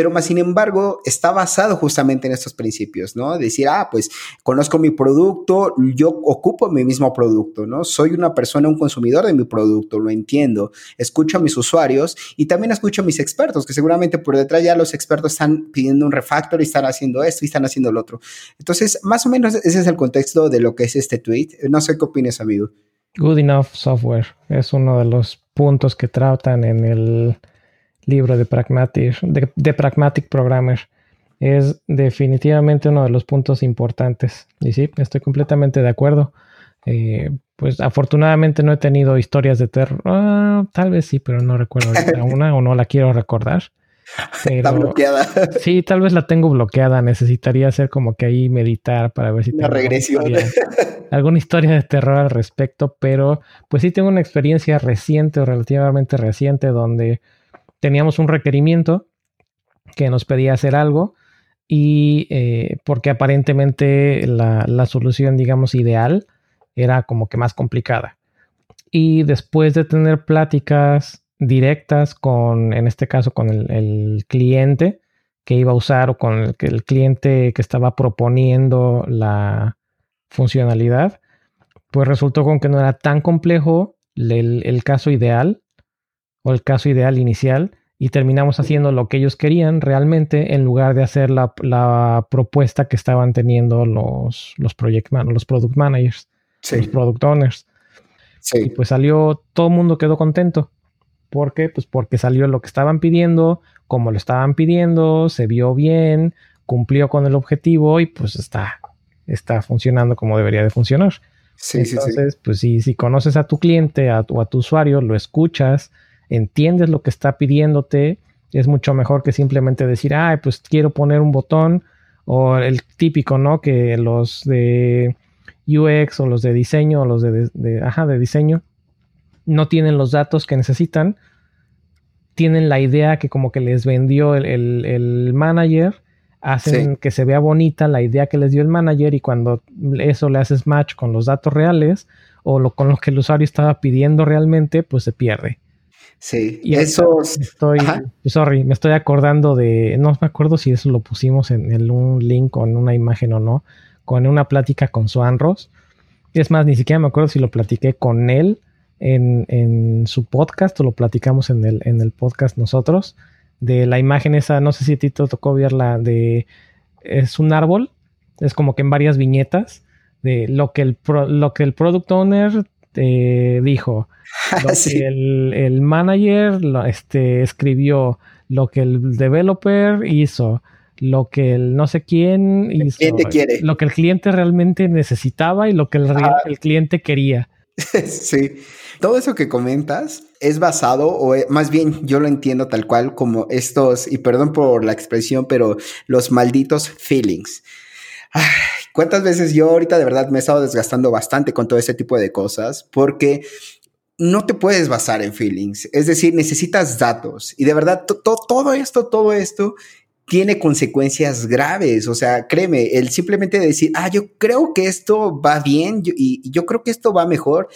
pero más sin embargo está basado justamente en estos principios, ¿no? Decir, ah, pues conozco mi producto, yo ocupo mi mismo producto, ¿no? Soy una persona, un consumidor de mi producto, lo entiendo, escucho a mis usuarios y también escucho a mis expertos, que seguramente por detrás ya los expertos están pidiendo un refactor y están haciendo esto y están haciendo lo otro. Entonces, más o menos ese es el contexto de lo que es este tweet. No sé qué opinas, amigo. Good Enough Software es uno de los puntos que tratan en el libro de Pragmatic, de, Pragmatic Programmer. Es definitivamente uno de los puntos importantes. Y sí, estoy completamente de acuerdo. Eh, pues afortunadamente no he tenido historias de terror. Ah, tal vez sí, pero no recuerdo una o no la quiero recordar. Está bloqueada. Sí, tal vez la tengo bloqueada. Necesitaría hacer como que ahí meditar para ver si una regresión. alguna historia de terror al respecto, pero pues sí tengo una experiencia reciente o relativamente reciente donde teníamos un requerimiento que nos pedía hacer algo y eh, porque aparentemente la, la solución, digamos, ideal era como que más complicada. Y después de tener pláticas directas con, en este caso, con el, cliente que iba a usar o con el, el, cliente que estaba proponiendo la funcionalidad, pues resultó con que no era tan complejo el, caso ideal o el caso ideal inicial y terminamos haciendo lo que ellos querían realmente en lugar de hacer la, propuesta que estaban teniendo los, los, project los product managers, los product owners. Y pues salió, todo el mundo quedó contento. ¿Por qué? Pues porque salió lo que estaban pidiendo, como lo estaban pidiendo, se vio bien, cumplió con el objetivo y pues está, está funcionando como debería de funcionar. Sí, Entonces, pues si, si conoces a tu cliente a, o a tu usuario, lo escuchas, entiendes lo que está pidiéndote, es mucho mejor que simplemente decir, ay, pues quiero poner un botón o el típico, ¿no? Que los de UX o los de diseño o los de, de, ajá, de diseño no tienen los datos que necesitan, tienen la idea que como que les vendió el, manager, hacen que se vea bonita la idea que les dio el manager y cuando eso le haces match con los datos reales o lo, con lo que el usuario estaba pidiendo realmente, pues se pierde. Sí, y eso estoy, sorry, me estoy acordando de, no me acuerdo si eso lo pusimos en, un link o en una imagen o no, con una plática con Swan Ross. Es más, ni siquiera me acuerdo si lo platiqué con él en, su podcast, o lo platicamos en el, en el podcast nosotros, de la imagen esa, no sé si a ti te tocó verla, de, es un árbol, es como que en varias viñetas, de lo que el, lo que el product owner dijo, lo que el, manager este, escribió, lo que el developer hizo, lo que el no sé quién hizo, lo que el cliente realmente necesitaba y lo que el, el cliente quería. sí. Todo eso que comentas es basado, o eh, más bien yo lo entiendo tal cual como estos, y perdón por la expresión, pero los malditos feelings. ¿Cuántas veces yo ahorita de verdad me he estado desgastando bastante con todo ese tipo de cosas? Porque no te puedes basar en feelings. Es decir, necesitas datos. Y de verdad, todo esto, todo esto tiene consecuencias graves. O sea, créeme, el simplemente decir, ah, yo creo que esto va bien y yo creo que esto va mejor,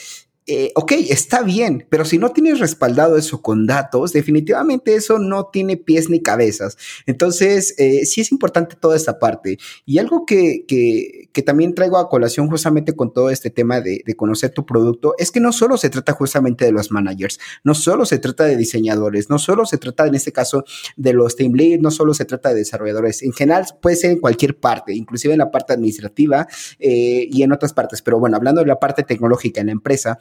eh, ok, está bien, pero si no tienes respaldado eso con datos, definitivamente eso no tiene pies ni cabezas. Entonces, eh, sí es importante toda esta parte. Y algo que, que, que, también traigo a colación justamente con todo este tema de, de, conocer tu producto, es que no solo se trata justamente de los managers, no solo se trata de diseñadores, no solo se trata en este caso de los team lead, no solo se trata de desarrolladores, en general puede ser en cualquier parte, inclusive en la parte administrativa eh, y en otras partes. Pero bueno, hablando de la parte tecnológica en la empresa,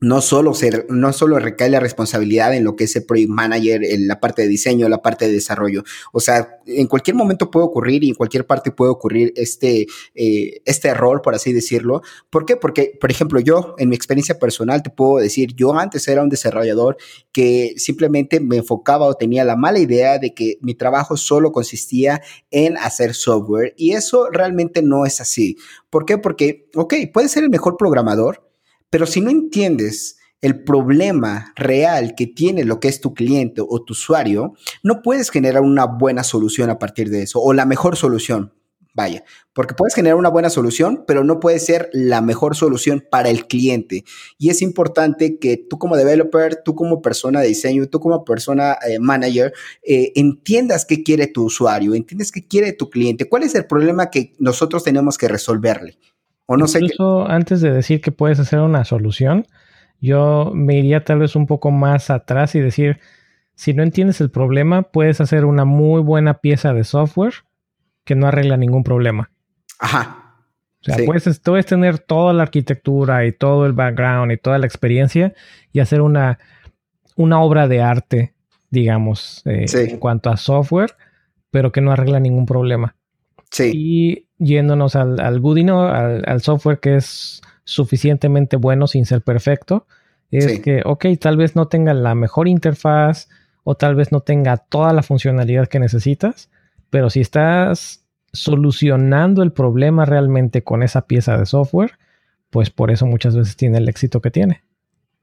no solo, ser, no solo recae la responsabilidad en lo que es el project manager, en la parte de diseño, la parte de desarrollo. O sea, en cualquier momento puede ocurrir y en cualquier parte puede ocurrir este, eh, este error, por así decirlo. ¿Por qué? Porque, por ejemplo, yo, en mi experiencia personal, te puedo decir, yo antes era un desarrollador que simplemente me enfocaba o tenía la mala idea de que mi trabajo solo consistía en hacer software y eso realmente no es así. ¿Por qué? Porque, ok, puede ser el mejor programador, pero si no entiendes el problema real que tiene lo que es tu cliente o tu usuario, no puedes generar una buena solución a partir de eso o la mejor solución. Vaya, porque puedes generar una buena solución, pero no puede ser la mejor solución para el cliente. Y es importante que tú como developer, tú como persona de diseño, tú como persona eh, manager, eh, entiendas qué quiere tu usuario, entiendes qué quiere tu cliente, cuál es el problema que nosotros tenemos que resolverle. O no sé antes de decir que puedes hacer una solución, yo me iría tal vez un poco más atrás y decir, si no entiendes el problema, puedes hacer una muy buena pieza de software que no arregla ningún problema. Ajá. O sea, puedes, puedes, tener toda la arquitectura y todo el background y toda la experiencia y hacer una, una obra de arte, digamos, eh, en cuanto a software, pero que no arregla ningún problema. Sí. Y yéndonos al, al, al, software que es suficientemente bueno sin ser perfecto, es que, ok, tal vez no tenga la mejor interfaz o tal vez no tenga toda la funcionalidad que necesitas, pero si estás solucionando el problema realmente con esa pieza de software, pues por eso muchas veces tiene el éxito que tiene.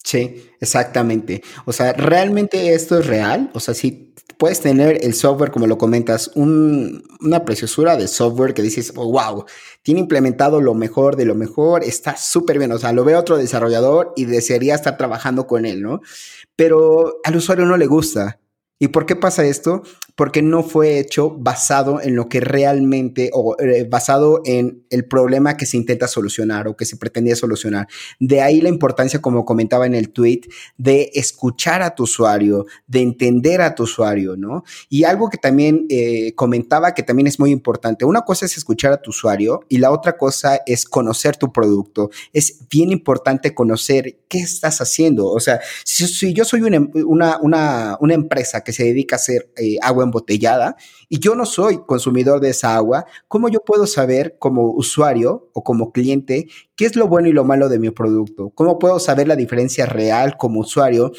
Sí, exactamente. O sea, realmente esto es real. O sea, si puedes tener el software, como lo comentas, una preciosura de software que dices, oh, wow, tiene implementado lo mejor de lo mejor, está súper bien. O sea, lo ve otro desarrollador y desearía estar trabajando con él, ¿no? Pero al usuario no le gusta. ¿Y por qué pasa esto? Porque no fue hecho basado en lo que realmente, o eh, basado en el problema que se intenta solucionar o que se pretendía solucionar. De ahí la importancia, como comentaba en el tweet, de escuchar a tu usuario, de entender a tu usuario, ¿no? Y algo que también eh, comentaba que también es muy importante. Una cosa es escuchar a tu usuario y la otra cosa es conocer tu producto. Es bien importante conocer qué estás haciendo. O sea, si, yo soy una, una, una, una empresa que se dedica a hacer eh, agua embotellada y yo no soy consumidor de esa agua, ¿cómo yo puedo saber como usuario o como cliente qué es lo bueno y lo malo de mi producto? ¿Cómo puedo saber la diferencia real como usuario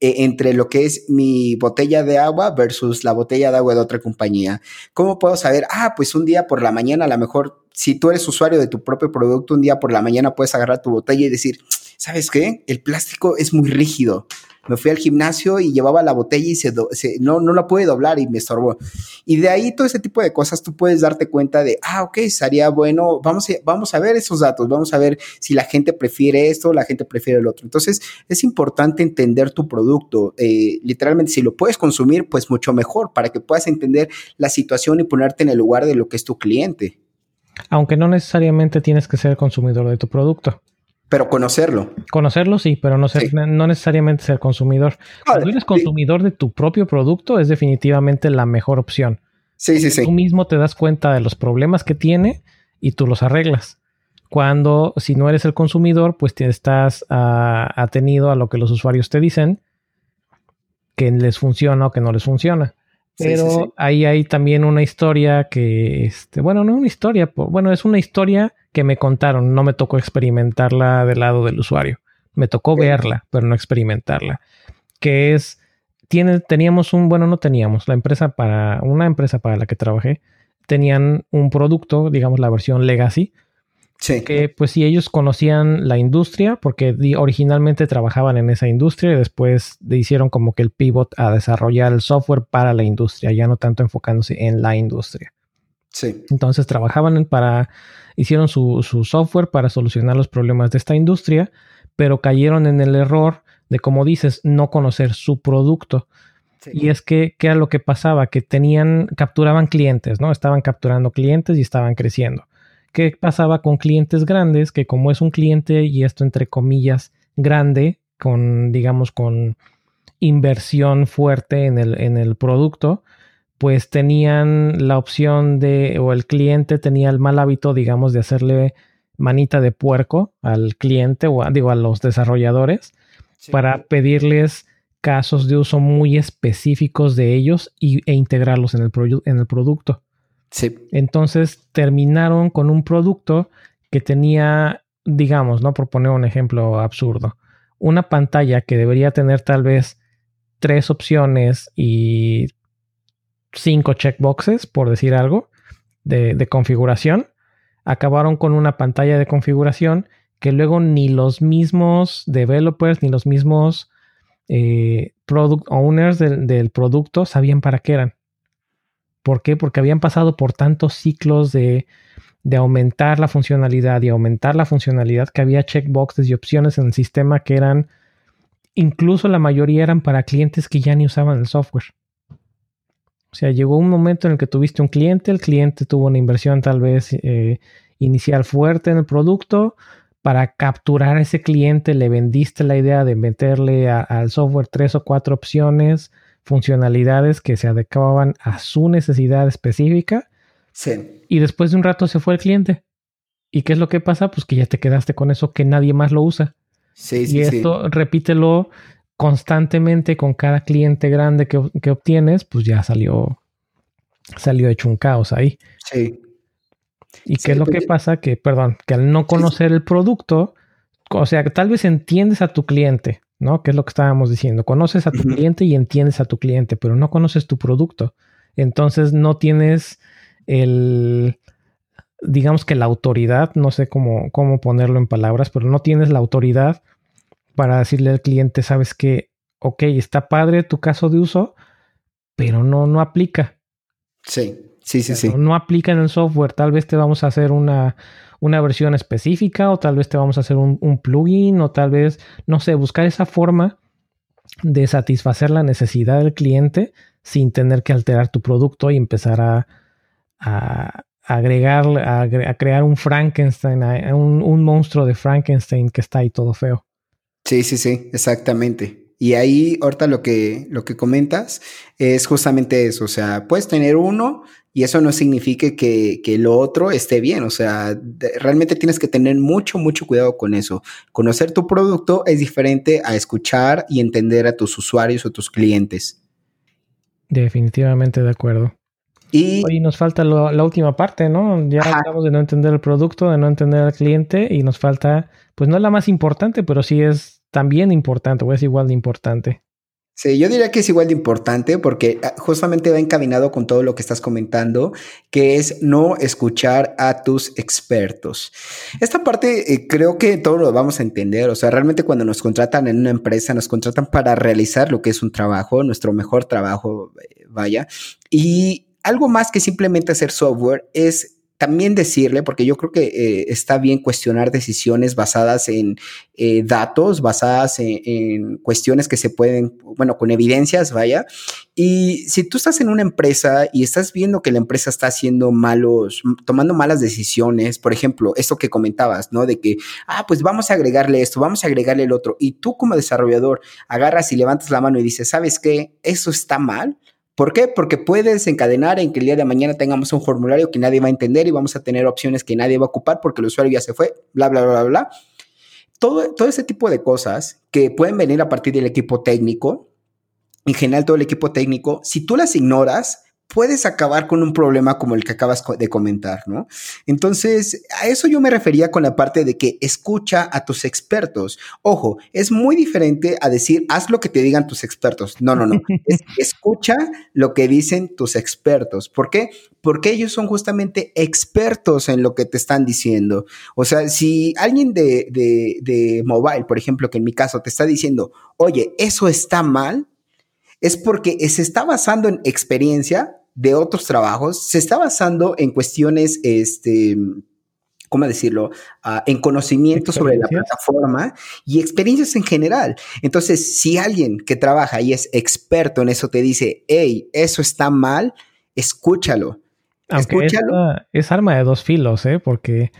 eh, entre lo que es mi botella de agua versus la botella de agua de otra compañía? ¿Cómo puedo saber, ah, pues un día por la mañana a lo mejor si tú eres usuario de tu propio producto, un día por la mañana puedes agarrar tu botella y decir, ¿sabes qué? El plástico es muy rígido me fui al gimnasio y llevaba la botella y se, no, no la pude doblar y me estorbó. Y de ahí todo ese tipo de cosas tú puedes darte cuenta de, ah, ok, estaría bueno, vamos a, vamos a ver esos datos, vamos a ver si la gente prefiere esto, la gente prefiere el otro. Entonces es importante entender tu producto. Eh, literalmente, si lo puedes consumir, pues mucho mejor para que puedas entender la situación y ponerte en el lugar de lo que es tu cliente. Aunque no necesariamente tienes que ser consumidor de tu producto. Pero conocerlo. Conocerlo sí, pero no, ser, no necesariamente ser consumidor. Cuando eres consumidor de tu propio producto es definitivamente la mejor opción. Sí, sí, sí. Tú mismo te das cuenta de los problemas que tiene y tú los arreglas. Cuando, si no eres el consumidor, pues te estás uh, atenido a lo que los usuarios te dicen, que les funciona o que no les funciona. Pero ahí hay también una historia que, este, bueno, no una historia, bueno, es una historia que me contaron, no me tocó experimentarla del lado del usuario. Me tocó verla, pero no experimentarla. Que es, tiene, teníamos un, bueno, no teníamos, la empresa para, una empresa para la que trabajé, tenían un producto, digamos la versión legacy, Sí. Que pues si ellos conocían la industria, porque originalmente trabajaban en esa industria y después hicieron como que el pivot a desarrollar el software para la industria, ya no tanto enfocándose en la industria. Sí. Entonces trabajaban para, hicieron su, software para solucionar los problemas de esta industria, pero cayeron en el error de, como dices, no conocer su producto. Y es que, ¿qué era lo que pasaba? Que tenían, capturaban clientes, ¿no? Estaban capturando clientes y estaban creciendo. ¿Qué pasaba con clientes grandes? Que como es un cliente, y esto entre comillas, grande, con, digamos, con inversión fuerte en el, en el producto, pues tenían la opción de, o el cliente tenía el mal hábito, digamos, de hacerle manita de puerco al cliente o digo a los desarrolladores para pedirles casos de uso muy específicos de ellos y, e integrarlos en el, en el producto. Sí. Entonces terminaron con un producto que tenía, digamos, ¿no? Por poner un ejemplo absurdo, una pantalla que debería tener tal vez tres opciones y cinco checkboxes, por decir algo, de, configuración, acabaron con una pantalla de configuración que luego ni los mismos developers ni los mismos eh, product owners del, producto sabían para qué eran. ¿Por qué? Porque habían pasado por tantos ciclos de, de aumentar la funcionalidad y aumentar la funcionalidad que había checkboxes y opciones en el sistema que eran, incluso la mayoría eran para clientes que ya ni usaban el software. O sea, llegó un momento en el que tuviste un cliente, el cliente tuvo una inversión tal vez eh, inicial fuerte en el producto, para capturar a ese cliente le vendiste la idea de meterle al software tres o cuatro opciones, funcionalidades que se adecuaban a su necesidad específica. Sí. Y después de un rato se fue el cliente. ¿Y qué es lo que pasa? Pues que ya te quedaste con eso que nadie más lo usa. Sí, sí, y esto repítelo constantemente con cada cliente grande que, que obtienes, pues ya salió, salió hecho un caos ahí. Sí. ¿Y qué es lo que pasa? Que, perdón, que al no conocer el producto, o sea, que tal vez entiendes a tu cliente, ¿no? Que es lo que estábamos diciendo. Conoces a tu cliente y entiendes a tu cliente, pero no conoces tu producto. Entonces no tienes el, digamos que la autoridad, no sé cómo, cómo ponerlo en palabras, pero no tienes la autoridad para decirle al cliente, sabes que, ok, está padre tu caso de uso, pero no, no aplica. Sí. Sí, sí, sí. No, aplica en el software. Tal vez te vamos a hacer una, una versión específica o tal vez te vamos a hacer un, plugin o tal vez, no sé, buscar esa forma de satisfacer la necesidad del cliente sin tener que alterar tu producto y empezar a, a agregar, a, crear un Frankenstein, un, un monstruo de Frankenstein que está ahí todo feo. Sí, sí, sí, exactamente. Y ahí, ahorita lo que, lo que comentas es justamente eso. O sea, puedes tener uno y eso no significa que, que lo otro esté bien. O sea, realmente tienes que tener mucho, mucho cuidado con eso. Conocer tu producto es diferente a escuchar y entender a tus usuarios o tus clientes. Definitivamente de acuerdo. Y Hoy nos falta la última parte, ¿no? Ya hablamos de no entender el producto, de no entender al cliente y nos falta, pues no es la más importante, pero sí es también importante o es igual de importante. Sí, yo diría que es igual de importante porque ah, justamente va encaminado con todo lo que estás comentando, que es no escuchar a tus expertos. Esta parte eh, creo que todos lo vamos a entender, o sea, realmente cuando nos contratan en una empresa, nos contratan para realizar lo que es un trabajo, nuestro mejor trabajo, eh, vaya, y algo más que simplemente hacer software es también decirle, porque yo creo que eh, está bien cuestionar decisiones basadas en eh, datos, basadas en, cuestiones que se pueden, bueno, con evidencias, vaya. Y si tú estás en una empresa y estás viendo que la empresa está haciendo malos, tomando malas decisiones, por ejemplo, esto que comentabas, ¿no? De que, ah, pues vamos a agregarle esto, vamos a agregarle el otro, y tú como desarrollador agarras y levantas la mano y dices, ¿sabes qué? Eso está mal ¿Por qué? Porque puede desencadenar en que el día de mañana tengamos un formulario que nadie va a entender y vamos a tener opciones que nadie va a ocupar porque el usuario ya se fue, bla, bla, bla, bla. Todo, todo ese tipo de cosas que pueden venir a partir del equipo técnico, en general todo el equipo técnico, si tú las ignoras, puedes acabar con un problema como el que acabas de comentar, ¿no? Entonces, a eso yo me refería con la parte de que escucha a tus expertos. Ojo, es muy diferente a decir, haz lo que te digan tus expertos. No, no, no. escucha lo que dicen tus expertos. ¿Por qué? Porque ellos son justamente expertos en lo que te están diciendo. O sea, si alguien de, de, de mobile, por ejemplo, que en mi caso te está diciendo, oye, eso está mal, es porque se está basando en experiencia de otros trabajos, se está basando en cuestiones, este, ¿cómo decirlo? Ah, en conocimiento sobre la plataforma y experiencias en general. Entonces, si alguien que trabaja y es experto en eso te dice, hey, eso está mal, escúchalo. escúchalo. Es, arma de dos filos, ¿eh? Porque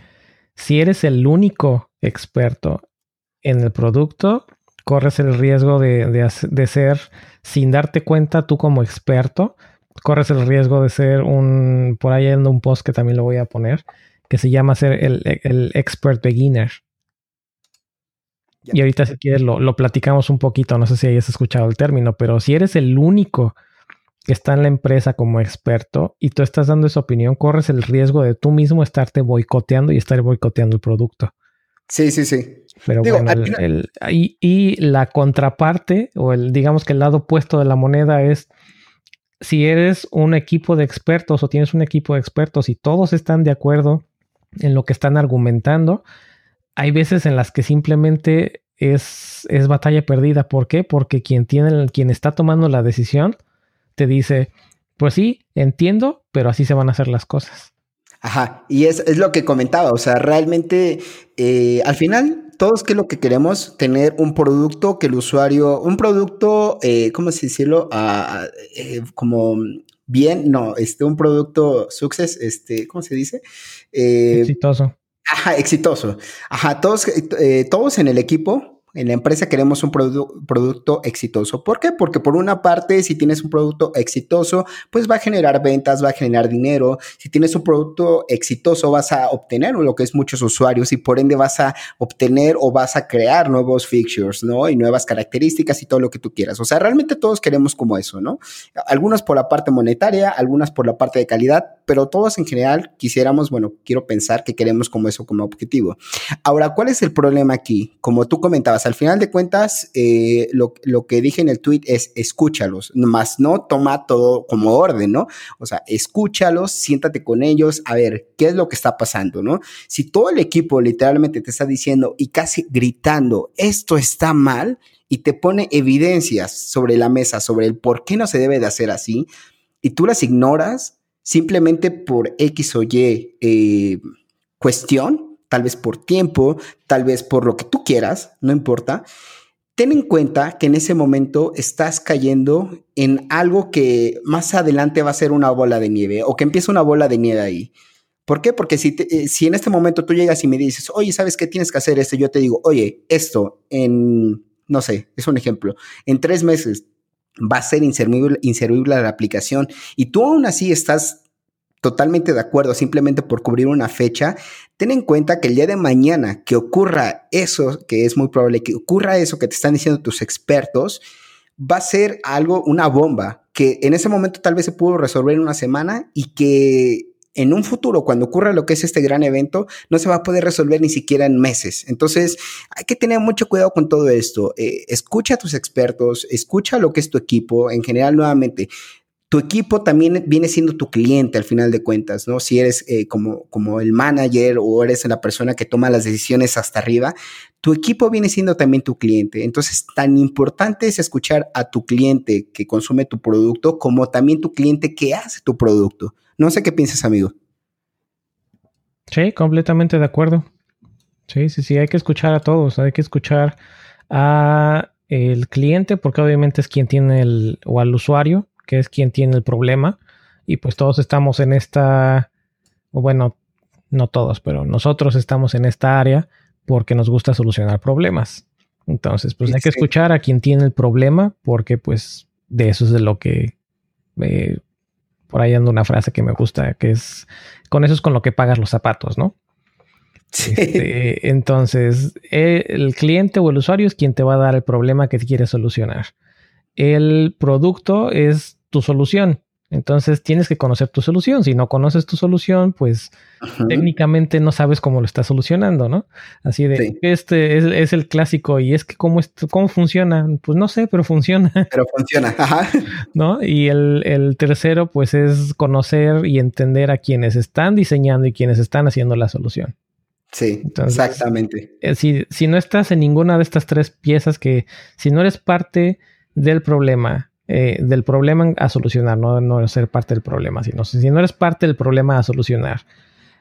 si eres el único experto en el producto, corres el riesgo de, de ser, sin darte cuenta tú como experto, corres el riesgo de ser un, por ahí anda un post que también lo voy a poner, que se llama ser el, expert beginner. Y ahorita si quieres lo, lo, platicamos un poquito, no sé si hayas escuchado el término, pero si eres el único que está en la empresa como experto y tú estás dando esa opinión, corres el riesgo de tú mismo estarte boicoteando y estar boicoteando el producto. Sí, sí, sí. Pero bueno, el, y, y, la contraparte, o el, digamos que el lado opuesto de la moneda es si eres un equipo de expertos o tienes un equipo de expertos y todos están de acuerdo en lo que están argumentando, hay veces en las que simplemente es, es batalla perdida. ¿Por qué? Porque quien tiene, quien está tomando la decisión te dice, pues sí, entiendo, pero así se van a hacer las cosas. Ajá, y es, es lo que comentaba, o sea, realmente eh, al final todos qué es lo que queremos, tener un producto que el usuario, un producto, eh, ¿cómo se decirlo? Ah, eh, como bien, no, este, un producto success, este, ¿cómo se dice? exitoso. Ajá, exitoso. Ajá, todos, todos en el equipo en la empresa queremos un producto exitoso. ¿Por qué? Porque por una parte, si tienes un producto exitoso, pues va a generar ventas, va a generar dinero. Si tienes un producto exitoso, vas a obtener lo que es muchos usuarios y por ende vas a obtener o vas a crear nuevos features, ¿no? Y nuevas características y todo lo que tú quieras. O sea, realmente todos queremos como eso, ¿no? Algunos por la parte monetaria, algunas por la parte de calidad, pero todos en general quisiéramos, bueno, quiero pensar que queremos como eso como objetivo. Ahora, ¿cuál es el problema aquí? Como tú comentabas, al final de cuentas, eh, lo, que dije en el tweet es escúchalos, más no toma todo como orden, ¿no? O sea, escúchalos, siéntate con ellos, a ver qué es lo que está pasando, ¿no? Si todo el equipo literalmente te está diciendo y casi gritando, esto está mal, y te pone evidencias sobre la mesa sobre el por qué no se debe de hacer así, y tú las ignoras, simplemente por X o Y eh, cuestión, tal vez por tiempo, tal vez por lo que tú quieras, no importa. Ten en cuenta que en ese momento estás cayendo en algo que más adelante va a ser una bola de nieve o que empieza una bola de nieve ahí. ¿Por qué? Porque si, eh, si en este momento tú llegas y me dices, oye, ¿sabes qué tienes que hacer esto? Yo te digo, oye, esto en, no sé, es un ejemplo, en tres meses va a ser inservible, inservible la aplicación y tú aún así estás totalmente de acuerdo simplemente por cubrir una fecha, ten en cuenta que el día de mañana que ocurra eso, que es muy probable que ocurra eso que te están diciendo tus expertos, va a ser algo, una bomba, que en ese momento tal vez se pudo resolver en una semana y que en un futuro, cuando ocurra lo que es este gran evento, no se va a poder resolver ni siquiera en meses. Entonces, hay que tener mucho cuidado con todo esto. Eh, escucha a tus expertos, escucha lo que es tu equipo. En general, nuevamente, tu equipo también viene siendo tu cliente al final de cuentas, ¿no? Si eres eh, como, como el manager o eres la persona que toma las decisiones hasta arriba, tu equipo viene siendo también tu cliente. Entonces, tan importante es escuchar a tu cliente que consume tu producto como también tu cliente que hace tu producto. No sé qué piensas, amigo. Sí, completamente de acuerdo. Sí, sí, sí, hay que escuchar a todos, hay que escuchar a el cliente porque obviamente es quien tiene el o al usuario, que es quien tiene el problema y pues todos estamos en esta bueno, no todos, pero nosotros estamos en esta área porque nos gusta solucionar problemas. Entonces, pues hay que escuchar a quien tiene el problema porque pues de eso es de lo que eh, por ahí anda una frase que me gusta, que es, con eso es con lo que pagas los zapatos, ¿no? Este, entonces, eh, el cliente o el usuario es quien te va a dar el problema que quieres solucionar. El producto es tu solución. Entonces tienes que conocer tu solución. Si no conoces tu solución, pues técnicamente no sabes cómo lo estás solucionando, ¿no? Así de, este es, el clásico y es que cómo, cómo funciona. Pues no sé, pero funciona. Pero funciona, ajá. ¿No? Y el, tercero, pues es conocer y entender a quienes están diseñando y quienes están haciendo la solución. Sí, exactamente. Eh, si, si no estás en ninguna de estas tres piezas que, si no eres parte del problema, eh, del problema a solucionar, no, no ser parte del problema, sino si no eres parte del problema a solucionar,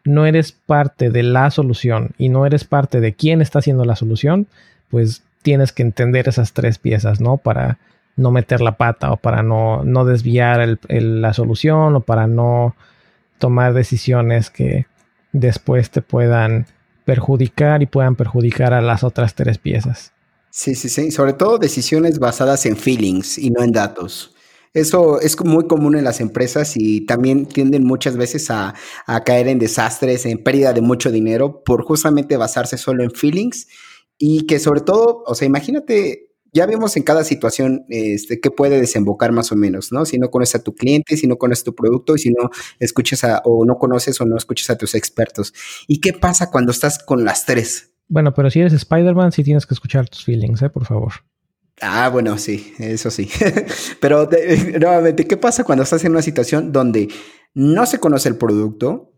no eres parte de la solución y no eres parte de quién está haciendo la solución, pues tienes que entender esas tres piezas, ¿no? Para no meter la pata o para no, no desviar la solución o para no tomar decisiones que después te puedan perjudicar y puedan perjudicar a las otras tres piezas. Sí, sí, sí. Sobre todo decisiones basadas en feelings y no en datos. Eso es muy común en las empresas y también tienden muchas veces a, caer en desastres, en pérdida de mucho dinero por justamente basarse solo en feelings y que sobre todo, o sea, imagínate, ya vemos en cada situación este, qué puede desembocar más o menos, ¿no? Si no conoces a tu cliente, si no conoces tu producto y si no escuchas a, o no conoces o no escuchas a tus expertos. ¿Y qué pasa cuando estás con las tres? Bueno, pero si eres Spider-Man, sí tienes que escuchar tus feelings, ¿eh? Por favor. Ah, bueno, sí, eso sí. pero nuevamente, ¿qué pasa cuando estás en una situación donde no se conoce el producto?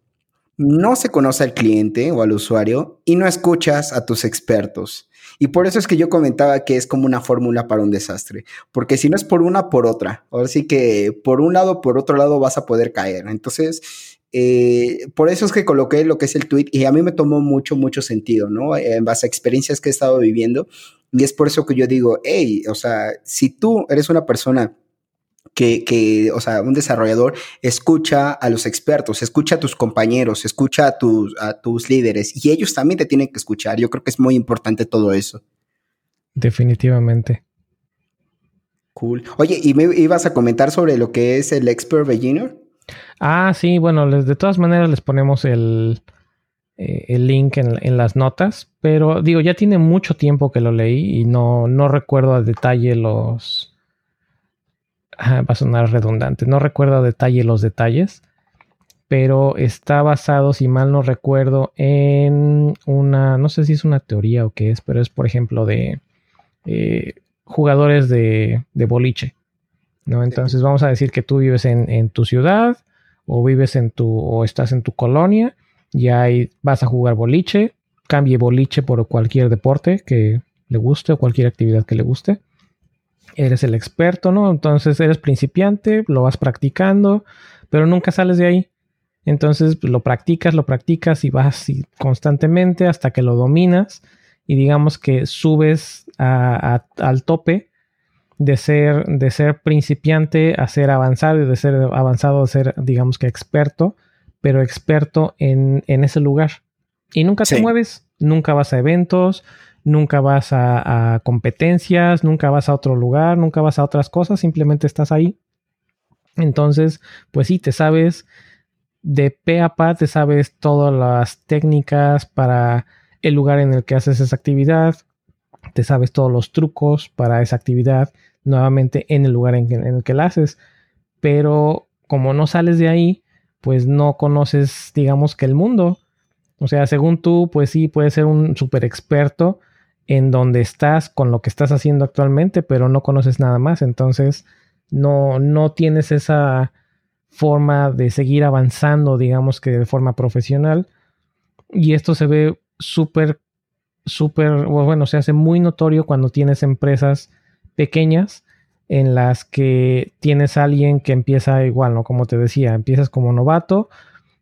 no se conoce al cliente o al usuario y no escuchas a tus expertos. Y por eso es que yo comentaba que es como una fórmula para un desastre, porque si no es por una, por otra. Ahora sí que por un lado, por otro lado vas a poder caer. Entonces, eh, por eso es que coloqué lo que es el tweet y a mí me tomó mucho, mucho sentido, ¿no? En base a experiencias que he estado viviendo. Y es por eso que yo digo, hey, o sea, si tú eres una persona que, o sea, un desarrollador escucha a los expertos, escucha a tus compañeros, escucha a tus, a tus líderes y ellos también te tienen que escuchar. Yo creo que es muy importante todo eso. Definitivamente. Cool. Oye, ¿y me ibas a comentar sobre lo que es el Expert Beginner? Ah, sí, bueno, les, de todas maneras les ponemos el, eh, el link en, en, las notas, pero digo, ya tiene mucho tiempo que lo leí y no, no recuerdo a detalle los, va a sonar redundante, no recuerdo a detalle los detalles, pero está basado, si mal no recuerdo, en una, no sé si es una teoría o qué es, pero es por ejemplo de eh, jugadores de, boliche, ¿no? Entonces vamos a decir que tú vives en, tu ciudad o vives en tu, o estás en tu colonia y ahí vas a jugar boliche, cambie boliche por cualquier deporte que le guste o cualquier actividad que le guste eres el experto, ¿no? Entonces eres principiante, lo vas practicando, pero nunca sales de ahí. Entonces lo practicas, lo practicas y vas constantemente hasta que lo dominas y digamos que subes al tope de ser, de ser principiante a ser avanzado y de ser avanzado a ser, digamos que experto, pero experto en, ese lugar. Y nunca te mueves, nunca vas a eventos, nunca vas a, competencias, nunca vas a otro lugar, nunca vas a otras cosas, simplemente estás ahí. Entonces, pues sí, te sabes de pe a pa, te sabes todas las técnicas para el lugar en el que haces esa actividad, te sabes todos los trucos para esa actividad, nuevamente en el lugar en, el que la haces. Pero como no sales de ahí, pues no conoces, digamos que el mundo. O sea, según tú, pues sí, puedes ser un super experto, en donde estás con lo que estás haciendo actualmente, pero no conoces nada más. Entonces, no, no tienes esa forma de seguir avanzando, digamos que de forma profesional. Y esto se ve súper, súper, bueno, se hace muy notorio cuando tienes empresas pequeñas en las que tienes a alguien que empieza igual, ¿no? Como te decía, empiezas como novato,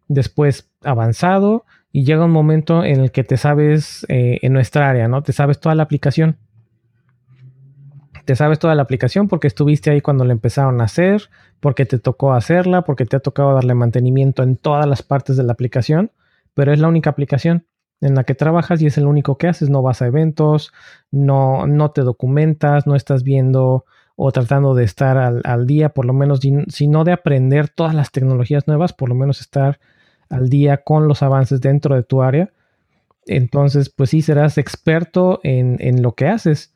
después avanzado, y llega un momento en el que te sabes eh, en nuestra área, ¿no? Te sabes toda la aplicación. Te sabes toda la aplicación porque estuviste ahí cuando la empezaron a hacer, porque te tocó hacerla, porque te ha tocado darle mantenimiento en todas las partes de la aplicación, pero es la única aplicación en la que trabajas y es el único que haces. No vas a eventos, no, no te documentas, no estás viendo o tratando de estar al, al día, por lo menos, si no de aprender todas las tecnologías nuevas, por lo menos estar al día con los avances dentro de tu área. Entonces, pues sí, serás experto en, lo que haces,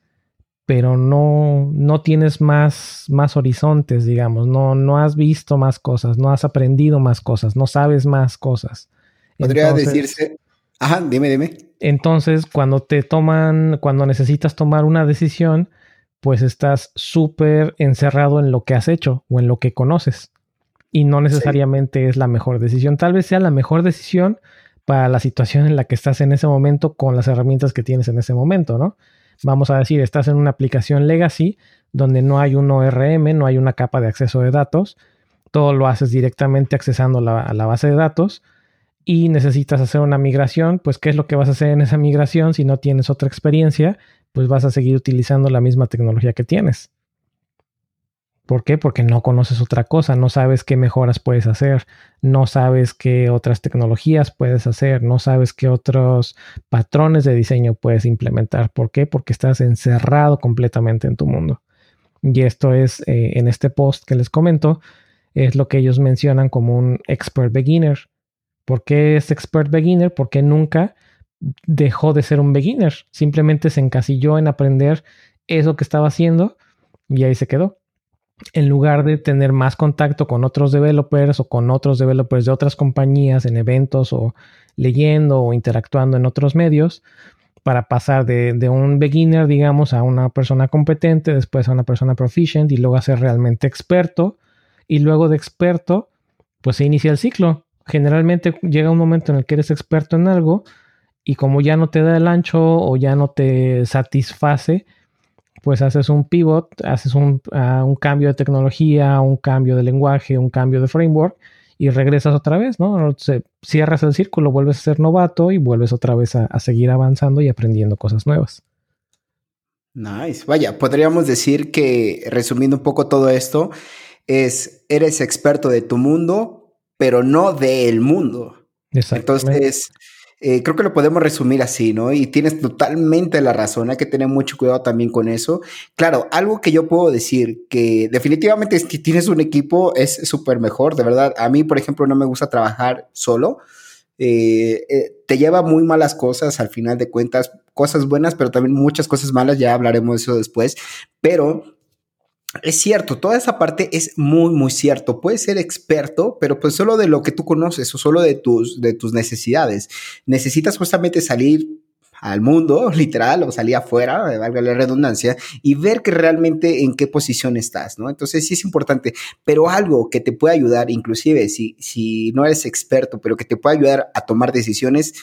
pero no, no tienes más, más horizontes, digamos, no, no has visto más cosas, no has aprendido más cosas, no sabes más cosas. Podría decirse, ajá, dime, dime. Entonces, cuando te toman, cuando necesitas tomar una decisión, pues estás súper encerrado en lo que has hecho o en lo que conoces y no necesariamente es la mejor decisión. Tal vez sea la mejor decisión para la situación en la que estás en ese momento con las herramientas que tienes en ese momento, ¿no? Vamos a decir, estás en una aplicación legacy donde no hay un ORM, no hay una capa de acceso de datos, todo lo haces directamente accesando la, a la base de datos y necesitas hacer una migración, pues ¿qué es lo que vas a hacer en esa migración si no tienes otra experiencia? Pues vas a seguir utilizando la misma tecnología que tienes. ¿Por qué? Porque no conoces otra cosa, no sabes qué mejoras puedes hacer, no sabes qué otras tecnologías puedes hacer, no sabes qué otros patrones de diseño puedes implementar. ¿Por qué? Porque estás encerrado completamente en tu mundo. Y esto es, eh, en este post que les comento, es lo que ellos mencionan como un expert beginner. ¿Por qué es expert beginner? Porque nunca dejó de ser un beginner. Simplemente se encasilló en aprender eso que estaba haciendo y ahí se quedó en lugar de tener más contacto con otros developers o con otros developers de otras compañías en eventos o leyendo o interactuando en otros medios, para pasar de, un beginner, digamos, a una persona competente, después a una persona proficient y luego a ser realmente experto. Y luego de experto, pues se inicia el ciclo. Generalmente llega un momento en el que eres experto en algo y como ya no te da el ancho o ya no te satisface, pues haces un pivot, haces un, cambio de tecnología, un cambio de lenguaje, un cambio de framework y regresas otra vez, ¿no? cierras el círculo, vuelves a ser novato y vuelves otra vez a, seguir avanzando y aprendiendo cosas nuevas. Nice. Vaya, podríamos decir que resumiendo un poco todo esto, es eres experto de tu mundo, pero no del mundo. Entonces, eh, creo que lo podemos resumir así, ¿no? Y tienes totalmente la razón, hay que tener mucho cuidado también con eso. Claro, algo que yo puedo decir, que definitivamente si tienes un equipo es súper mejor, de verdad. A mí, por ejemplo, no me gusta trabajar solo. Eh, eh, te lleva muy malas cosas al final de cuentas, cosas buenas, pero también muchas cosas malas, ya hablaremos de eso después, pero es cierto, toda esa parte es muy, muy cierto. Puedes ser experto, pero pues solo de lo que tú conoces o solo de tus, de tus necesidades. Necesitas justamente salir al mundo, literal, o salir afuera, valga la redundancia, y ver que realmente en qué posición estás, ¿no? Entonces sí es importante, pero algo que te puede ayudar, inclusive si, si no eres experto, pero que te puede ayudar a tomar decisiones,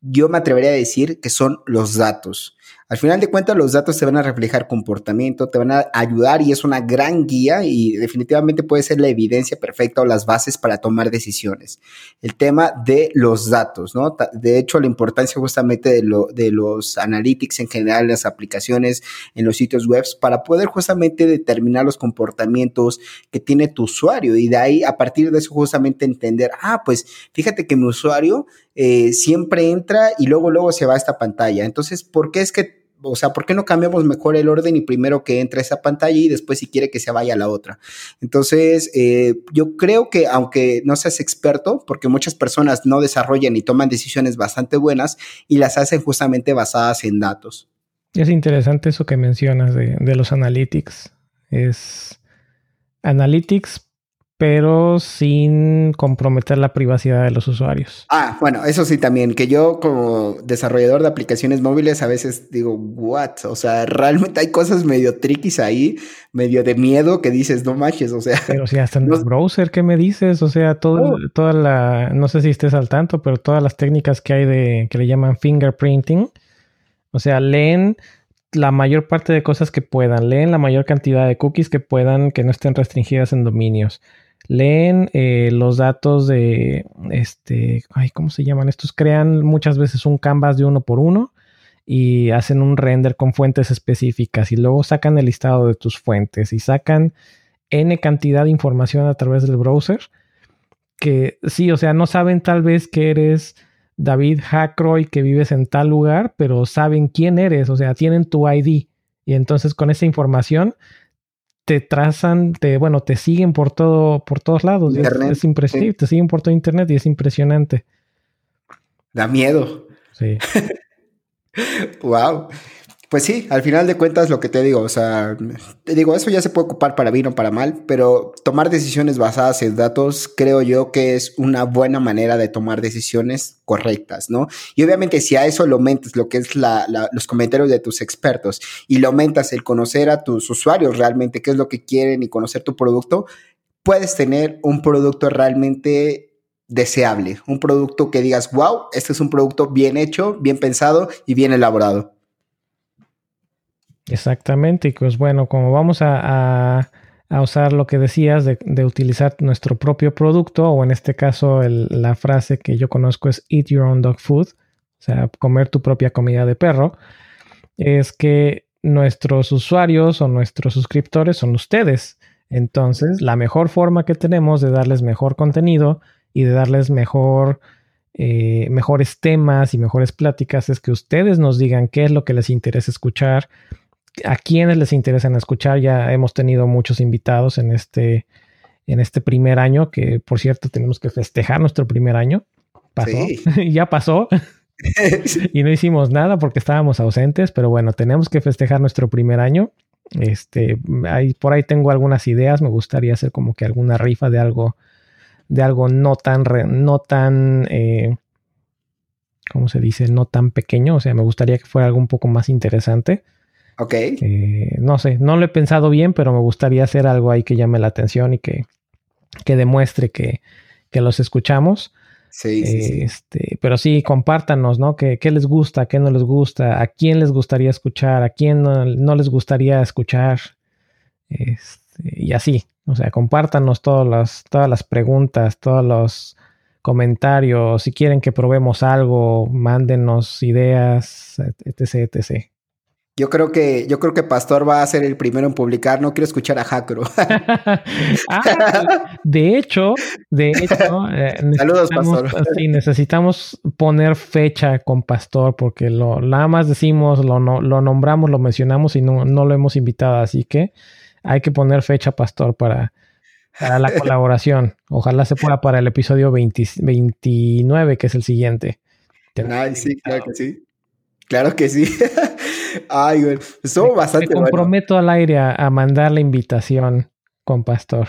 yo me atrevería a decir que son los datos. Al final de cuentas, los datos te van a reflejar comportamiento, te van a ayudar y es una gran guía y definitivamente puede ser la evidencia perfecta o las bases para tomar decisiones. El tema de los datos, ¿no? De hecho, la importancia justamente de, lo, de los analytics en general, las aplicaciones en los sitios web, para poder justamente determinar los comportamientos que tiene tu usuario y de ahí, a partir de eso, justamente entender, ah, pues fíjate que mi usuario eh, siempre entra y luego, luego se va a esta pantalla. Entonces, ¿por qué es que, o sea, por qué no cambiamos mejor el orden y primero que entre esa pantalla y después si quiere que se vaya a la otra? Entonces, eh, yo creo que aunque no seas experto, porque muchas personas no desarrollan y toman decisiones bastante buenas y las hacen justamente basadas en datos. Es interesante eso que mencionas de, de los analytics. Es analytics pero sin comprometer la privacidad de los usuarios. Ah, bueno, eso sí también, que yo como desarrollador de aplicaciones móviles a veces digo, what? O sea, realmente hay cosas medio triquis ahí, medio de miedo que dices, no manches, o sea. Pero si hasta en el browser, ¿qué me dices? O sea, todo, oh. toda la, no sé si estés al tanto, pero todas las técnicas que hay de, que le llaman fingerprinting, o sea, leen la mayor parte de cosas que puedan, leen la mayor cantidad de cookies que puedan, que no estén restringidas en dominios leen eh, los datos de, este, ay, ¿cómo se llaman? Estos crean muchas veces un canvas de uno por uno y hacen un render con fuentes específicas y luego sacan el listado de tus fuentes y sacan n cantidad de información a través del browser que sí, o sea, no saben tal vez que eres David Hackroy que vives en tal lugar, pero saben quién eres, o sea, tienen tu ID y entonces con esa información te trazan, te, bueno, te siguen por todo, por todos lados. es, impresionante, te siguen por todo internet y es impresionante. Da miedo. Sí. wow. Pues sí, al final de cuentas lo que te digo, o sea, te digo, eso ya se puede ocupar para bien o para mal, pero tomar decisiones basadas en datos creo yo que es una buena manera de tomar decisiones correctas, ¿no? Y obviamente si a eso lo aumentas lo que es los comentarios de tus expertos y lo aumentas el conocer a tus usuarios realmente qué es lo que quieren y conocer tu producto, puedes tener un producto realmente deseable, un producto que digas, wow, este es un producto bien hecho, bien pensado y bien elaborado. Exactamente, y pues bueno, como vamos a, usar lo que decías de, utilizar nuestro propio producto, o en este caso la frase que yo conozco es eat your own dog food, o sea, comer tu propia comida de perro, es que nuestros usuarios o nuestros suscriptores son ustedes. Entonces, la mejor forma que tenemos de darles mejor contenido y de darles mejor, eh, mejores temas y mejores pláticas es que ustedes nos digan qué es lo que les interesa escuchar, a quienes les interesa escuchar. Ya hemos tenido muchos invitados en este, en este primer año, que por cierto tenemos que festejar nuestro primer año. Pasó, ya pasó. y no hicimos nada porque estábamos ausentes, pero bueno, tenemos que festejar nuestro primer año. Este, ahí, por ahí tengo algunas ideas. Me gustaría hacer como que alguna rifa de algo, de algo no tan, no tan, eh, ¿cómo se dice? No tan pequeño. O sea, me gustaría que fuera algo un poco más interesante. Ok. Eh, no sé, no lo he pensado bien, pero me gustaría hacer algo ahí que llame la atención y que, que demuestre que, que los escuchamos. Sí, sí, este, Pero sí, compártanos, ¿no? ¿Qué, ¿Qué, les gusta, qué no les gusta, a quién les gustaría escuchar, a quién no, les gustaría escuchar. Este, y así, o sea, compártanos todas las, todas las preguntas, todos los comentarios. Si quieren que probemos algo, mándenos ideas, etc, etc. Yo creo que, yo creo que Pastor va a ser el primero en publicar. No quiero escuchar a Jacro. Ah, de hecho, de hecho, eh, saludos, Pastor. Sí, necesitamos poner fecha con Pastor porque lo nada más decimos, lo, lo nombramos, lo mencionamos y no, no lo hemos invitado. Así que hay que poner fecha, Pastor, para, para la colaboración. Ojalá se pueda para el episodio 29, que es el siguiente. Ay, sí, claro que sí. Claro que sí. Ay, güey. Estuvo bastante Me comprometo al aire a, mandar la invitación con Pastor.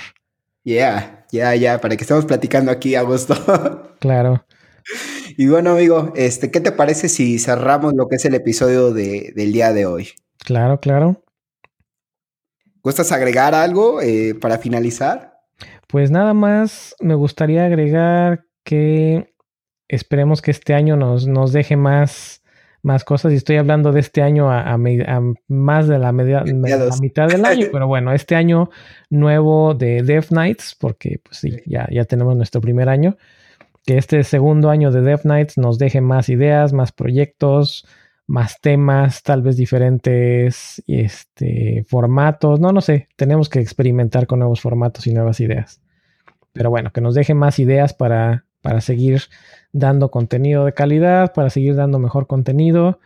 Yeah, ya, ya, para que estemos platicando aquí a gusto. claro. Y bueno, amigo, este, ¿qué te parece si cerramos lo que es el episodio de, del día de hoy? Claro, claro. ¿Gustas agregar algo eh, para finalizar? Pues nada más me gustaría agregar que esperemos que este año nos, nos deje más más cosas. Y estoy hablando de este año a, más de la, media, la, mitad del año, pero bueno, este año nuevo de Death Knights, porque pues sí, ya, ya tenemos nuestro primer año, que este segundo año de Death Knights nos deje más ideas, más proyectos, más temas, tal vez diferentes este, formatos, no, no sé, tenemos que experimentar con nuevos formatos y nuevas ideas. Pero bueno, que nos deje más ideas para, para seguir dando contenido de calidad, para seguir dando mejor contenido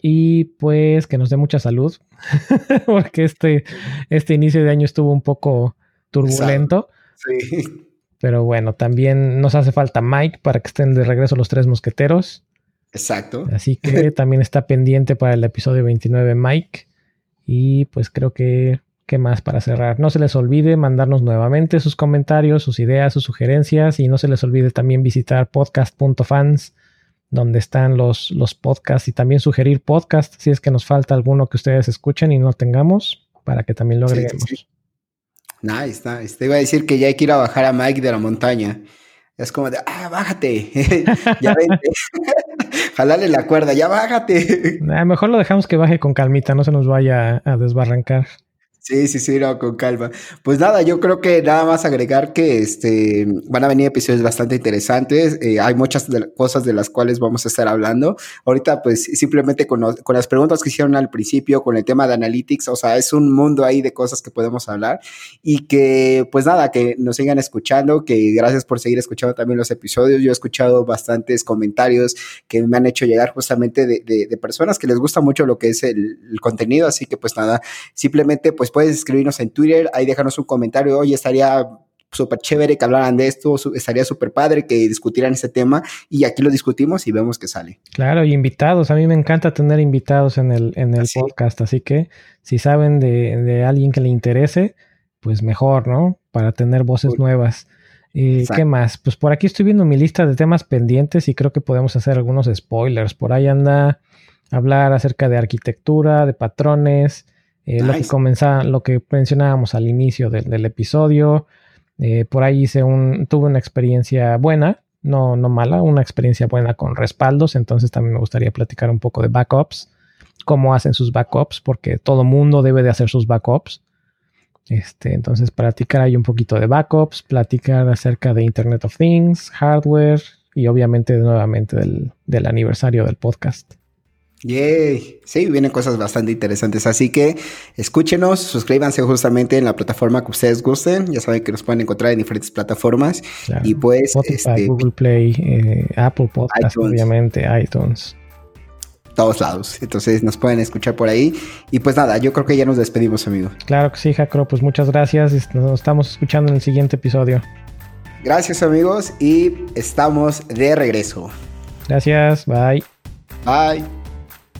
y pues que nos dé mucha salud, porque este, este inicio de año estuvo un poco turbulento. Sí. Pero bueno, también nos hace falta Mike para que estén de regreso los tres mosqueteros. Exacto. Así que también está pendiente para el episodio 29 Mike. Y pues creo que ¿Qué más para cerrar? No se les olvide mandarnos nuevamente sus comentarios, sus ideas, sus sugerencias y no se les olvide también visitar podcast.fans donde están los, los podcasts y también sugerir podcasts si es que nos falta alguno que ustedes escuchen y no tengamos para que también lo agreguemos. Nice, nice. Te iba a decir que ya hay que ir a bajar a Mike de la montaña. Es como de, ah, bájate, ya vente, jalale la cuerda, ya bájate. mejor lo dejamos que baje con calmita, no se nos vaya a desbarrancar. Sí, sí, sí, no, con calma. Pues nada, yo creo que nada más agregar que este, van a venir episodios bastante interesantes. Eh, hay muchas cosas de las cuales vamos a estar hablando. Ahorita, pues simplemente con, con, las preguntas que hicieron al principio, con el tema de analytics, o sea, es un mundo ahí de cosas que podemos hablar. Y que, pues nada, que nos sigan escuchando, que gracias por seguir escuchando también los episodios. Yo he escuchado bastantes comentarios que me han hecho llegar justamente de, de, personas que les gusta mucho lo que es el, el contenido. Así que, pues nada, simplemente, pues puedes escribirnos en Twitter, ahí déjanos un comentario, oye, estaría súper chévere que hablaran de esto, estaría súper padre que discutieran ese tema y aquí lo discutimos y vemos que sale. Claro, y invitados, a mí me encanta tener invitados en el, en el podcast, así que si saben de, alguien que le interese, pues mejor, ¿no? Para tener voces nuevas. ¿Y qué más? Pues por aquí estoy viendo mi lista de temas pendientes y creo que podemos hacer algunos spoilers. Por ahí anda hablar acerca de arquitectura, de patrones, eh, lo, que comenzaba, lo que mencionábamos al inicio del episodio. Eh, por ahí hice un, tuve una experiencia buena, no, no mala, una experiencia buena con respaldos. Entonces también me gustaría platicar un poco de backups, cómo hacen sus backups, porque todo mundo debe de hacer sus backups. Este, entonces, platicar ahí un poquito de backups, platicar acerca de Internet of Things, hardware y obviamente nuevamente del, del aniversario del podcast. Yay. Sí, vienen cosas bastante interesantes. Así que escúchenos, suscríbanse justamente en la plataforma que ustedes gusten. Ya saben que nos pueden encontrar en diferentes plataformas. Y pues. este, Google Play, eh, Apple Podcast, obviamente, iTunes. Todos lados. Entonces nos pueden escuchar por ahí. Y pues nada, yo creo que ya nos despedimos, amigo. Claro que sí, Jacro. Pues muchas gracias. Nos estamos escuchando en el siguiente episodio. Gracias, amigos. Y estamos de regreso. Gracias. Bye. Bye.